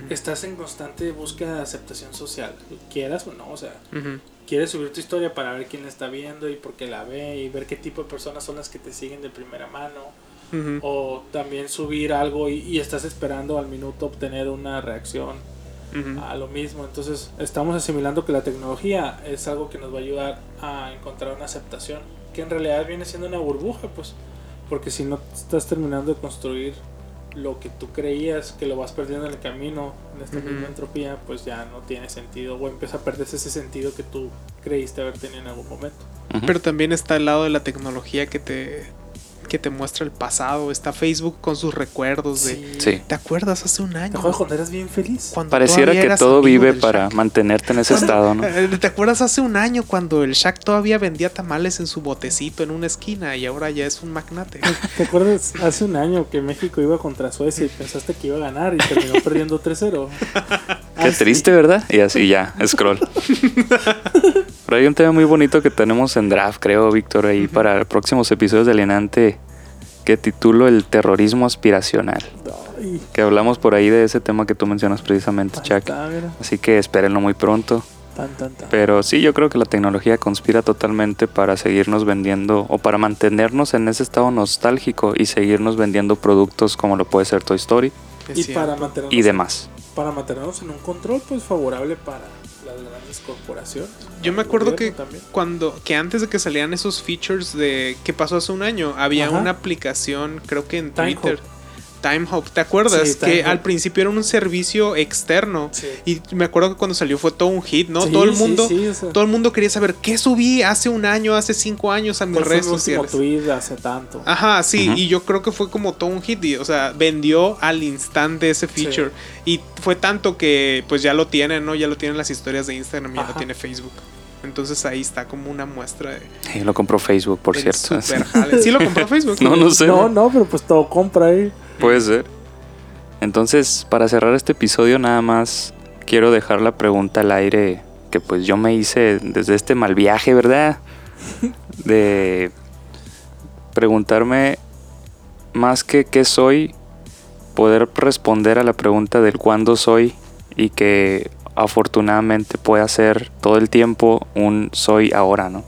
Estás en constante búsqueda de aceptación social, quieras o no, o sea, quieres subir tu historia para ver quién la está viendo y por qué la ve y ver qué tipo de personas son las que te siguen de primera mano. O también subir algo y, y estás esperando al minuto obtener una reacción Ujú. a lo mismo. Entonces estamos asimilando que la tecnología es algo que nos va a ayudar a encontrar una aceptación, que en realidad viene siendo una burbuja, pues, porque si no estás terminando de construir lo que tú creías que lo vas perdiendo en el camino, en esta Ujú. misma entropía, pues ya no tiene sentido o empieza a perderse ese sentido que tú creíste haber tenido en algún momento. Pero también está el lado de la tecnología que te, que te muestra el pasado. Está Facebook con sus recuerdos de... Sí. ¿Te acuerdas hace un ¿Te año? cuando eras bien feliz? Cuando Pareciera que todo vive para Shaq? mantenerte en ese [laughs] estado, ¿no? Eh, ¿Te acuerdas hace un año cuando el Shaq todavía vendía tamales en su botecito en una esquina y ahora ya es un magnate? [laughs] ¿Te acuerdas hace un año que México iba contra Suecia y pensaste que iba a ganar y terminó [laughs] perdiendo 3-0? Qué Así. triste, ¿verdad? Y así ya, scroll. Pero hay un tema muy bonito que tenemos en draft, creo, Víctor, ahí para próximos episodios de Alienante, que titulo El terrorismo aspiracional. Ay, Que hablamos por ahí de ese tema que tú mencionas precisamente, ahí Chuck. Así que espérenlo muy pronto. Tan, tan, tan. Pero sí, yo creo que la tecnología conspira totalmente para seguirnos vendiendo o para mantenernos en ese estado nostálgico y seguirnos vendiendo productos como lo puede ser Toy Story Es Y para mantenernos, y demás. para mantenernos en un control pues favorable para grandes corporaciones. Yo me acuerdo que también. cuando que antes de que salieran esos features de que pasó hace un año, había Ajá. una aplicación, creo que en Time Timehop, ¿te acuerdas? Sí, que al principio era un servicio externo. Sí. Y me acuerdo que cuando salió fue todo un hit, ¿no? Sí, todo el mundo, sí, o sea, todo el mundo quería saber qué subí hace un año, hace cinco años a mis ¿cuál fue redes sociales. tweet hace tanto? Ajá, sí, y yo creo que fue como todo un hit, y, o sea, vendió al instante ese feature. Y fue tanto que pues ya lo tienen, ¿no? Ya lo tienen las historias de Instagram, ya Ajá. lo tiene Facebook. Entonces ahí está como una muestra de... Sí, lo compró Facebook, por cierto. super jale. Sí lo compró Facebook. No, no sé. No, no, pero pues todo compra ahí. Puede ser. Entonces, para cerrar este episodio, nada más quiero dejar la pregunta al aire que pues yo me hice desde este mal viaje, ¿verdad? [laughs] De preguntarme más que qué soy, poder responder a la pregunta del cuándo soy y que afortunadamente pueda ser todo el tiempo un soy ahora, ¿no?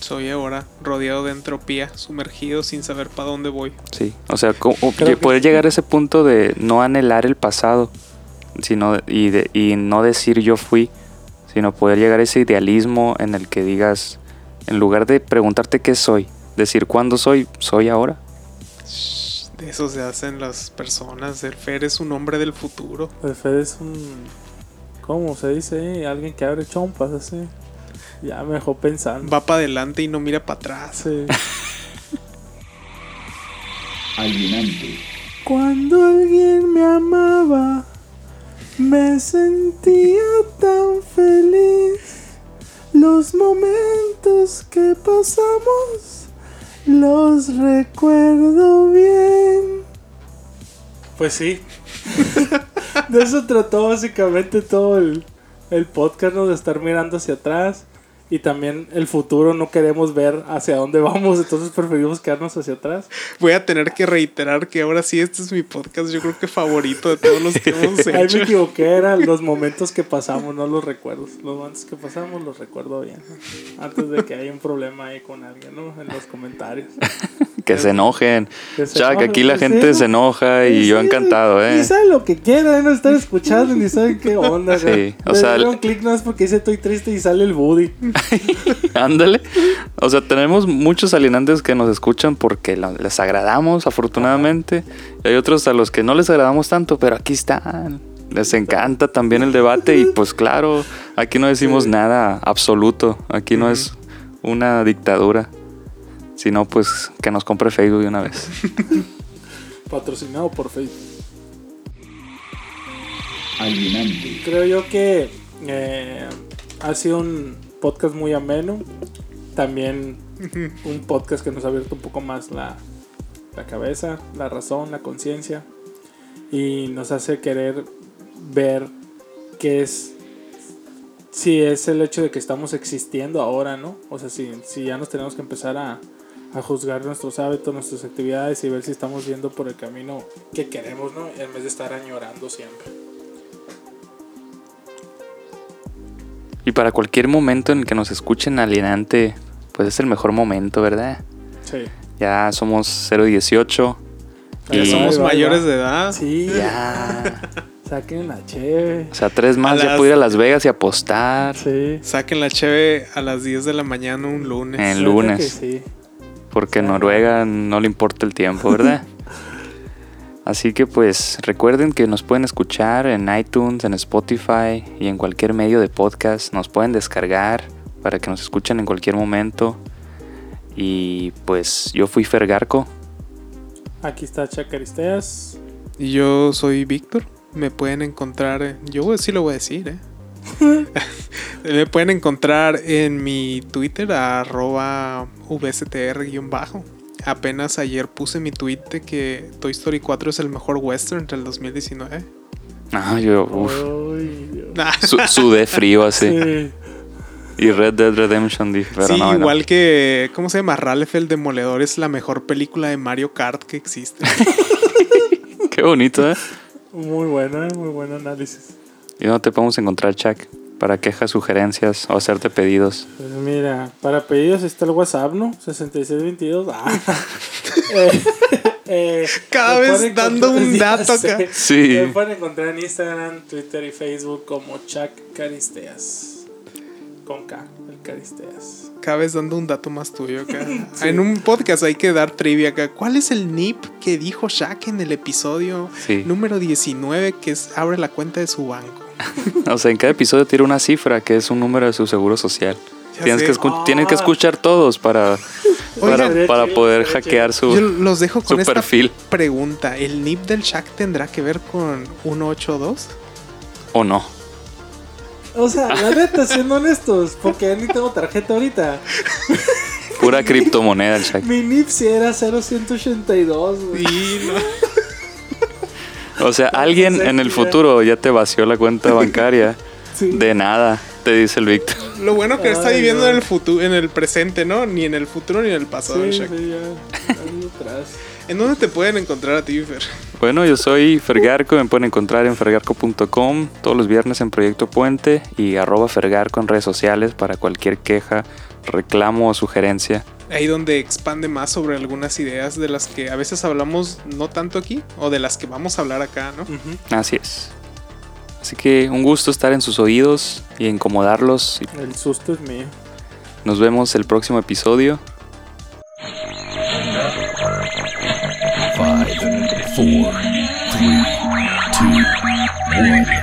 Soy ahora rodeado de entropía, sumergido sin saber para dónde voy. Sí, o sea, que poder sí. llegar a ese punto de no anhelar el pasado, sino y, de- y no decir yo fui, sino poder llegar a ese idealismo en el que digas, en lugar de preguntarte qué soy, decir cuándo soy, soy ahora. Shh, De eso se hacen las personas. El Fer es un hombre del futuro. El Fed es un. ¿Cómo se dice? Alguien que abre chompas así. Ya me dejó pensando. Va para adelante y no mira para atrás. Sí. [laughs] alienante, Cuando alguien me amaba, me sentía tan feliz. Los momentos que pasamos, los recuerdo bien. Pues sí. de eso trató básicamente todo el, el podcast, ¿no? De estar mirando hacia atrás. Y también el futuro no queremos ver hacia dónde vamos, entonces preferimos quedarnos hacia atrás. Voy a tener que reiterar que ahora sí este es mi podcast, yo creo que favorito de todos los que hemos [laughs] Ahí hecho. me equivoqué, eran los momentos que pasamos, no los recuerdos. Los momentos que pasamos los recuerdo bien. Antes de que haya un problema ahí con alguien, ¿no? En los comentarios. [laughs] Que se enojen. Que se Chuck, enojen, aquí la gente sí, se enoja y Sí, yo sí, encantado, Ni ¿eh? saben lo que quieran, no están escuchando, ni saben qué onda. [laughs] Sí, o Le sea, un clic no es porque dice estoy triste y sale el Woody. [laughs] Ándale. O sea, tenemos muchos alienantes que nos escuchan porque lo- les agradamos, afortunadamente. Y hay otros a los que no les agradamos tanto, pero aquí están. Les encanta también el debate y pues claro, aquí no decimos Sí. nada absoluto. Aquí no es una dictadura. Sino pues que nos compre Facebook de una vez. [laughs] Patrocinado por Facebook. alienante, Creo yo que eh, ha sido un podcast muy ameno. También un podcast que nos ha abierto un poco más la, la cabeza, la razón, la conciencia. Y nos hace querer ver qué es. Si es el hecho de que estamos existiendo ahora, ¿no? O sea, si, si ya nos tenemos que empezar a, a juzgar nuestros hábitos, nuestras actividades y ver si estamos yendo por el camino que queremos, ¿no? En vez de estar añorando siempre. Y para cualquier momento en el que nos escuchen alienante, pues es el mejor momento, ¿verdad? Sí. Ya somos 018. Ya Y- somos va, mayores va. de edad. Sí, Ya. [laughs] saquen la cheve. O sea, tres más A ya las- puedo ir a Las Vegas y apostar. Sí. Saquen la cheve a las 10 de la mañana un lunes. En lunes. sí. Porque. Noruega no le importa el tiempo, ¿verdad? [laughs] Así que pues recuerden que nos pueden escuchar en iTunes, en Spotify y en cualquier medio de podcast. Nos pueden descargar para que nos escuchen en cualquier momento. Y pues yo fui Fergarco. Aquí está Chacaristeas. Y yo soy Víctor. Me pueden encontrar. en- Yo sí lo voy a decir, ¿eh? [laughs] Me pueden encontrar en mi Twitter, arroba VSTR-bajo. Apenas ayer puse mi tweet de que Toy Story 4 es el mejor western del 2019. Ah, yo uf, Ay, Dios. Nah. su- sudé frío así. Sí. Y Red Dead Redemption dije, pero sí, no, no. igual que. ¿Cómo se llama? Ralph el Demoledor es la mejor película de Mario Kart que existe. [laughs] Qué bonito, ¿eh? Muy buena, muy buen análisis. ¿Y dónde te podemos encontrar, Chuck? Para quejas, sugerencias o hacerte pedidos. Pues mira, para pedidos está el WhatsApp, ¿no? 6622. Ah. [laughs] Eh, eh, Cada vez dando un dato acá. [laughs] Sí. Me pueden encontrar en Instagram, Twitter y Facebook como Chuck Caristeas. Con K, el Caristeas. Cada vez dando un dato más tuyo acá. [laughs] En un podcast hay que dar trivia acá. ¿Cuál es el NIP que dijo Shaq en el episodio Sí. número 19 que es abre la cuenta de su banco? [laughs] O sea, en cada episodio tiene una cifra que es un número de su seguro social. Tienes que, Ah. tienes que escuchar todos para, para, Oigan. para poder hackear su, Yo los dejo su con esta perfil. pregunta. ¿El NIP del Shaq tendrá que ver con 182? ¿O no? O sea, la neta, siendo honestos, porque ni tengo tarjeta ahorita. Pura criptomoneda el Chuck. Mi NIP sí era 0182, güey. Y no. O sea, [laughs] alguien en el futuro ya te vació la cuenta [laughs] bancaria. Sí. De nada, te dice el Víctor. Lo bueno que está Ay, viviendo no. en el futuro, en el presente, ¿no? Ni en el futuro ni en el pasado. Sí, Shaq. sí, ya. [laughs] ¿En dónde te pueden encontrar a ti, Fer? Bueno, yo soy Fergarco, me pueden encontrar en fergarco.com todos los viernes en Proyecto Puente y arroba Fergarco en redes sociales para cualquier queja, reclamo o sugerencia. Ahí donde expande más sobre algunas ideas de las que a veces hablamos no tanto aquí o de las que vamos a hablar acá, ¿no? Así es. Así que un gusto estar en sus oídos y incomodarlos. El susto es mío. nos vemos el próximo episodio. five, four, three, two, one.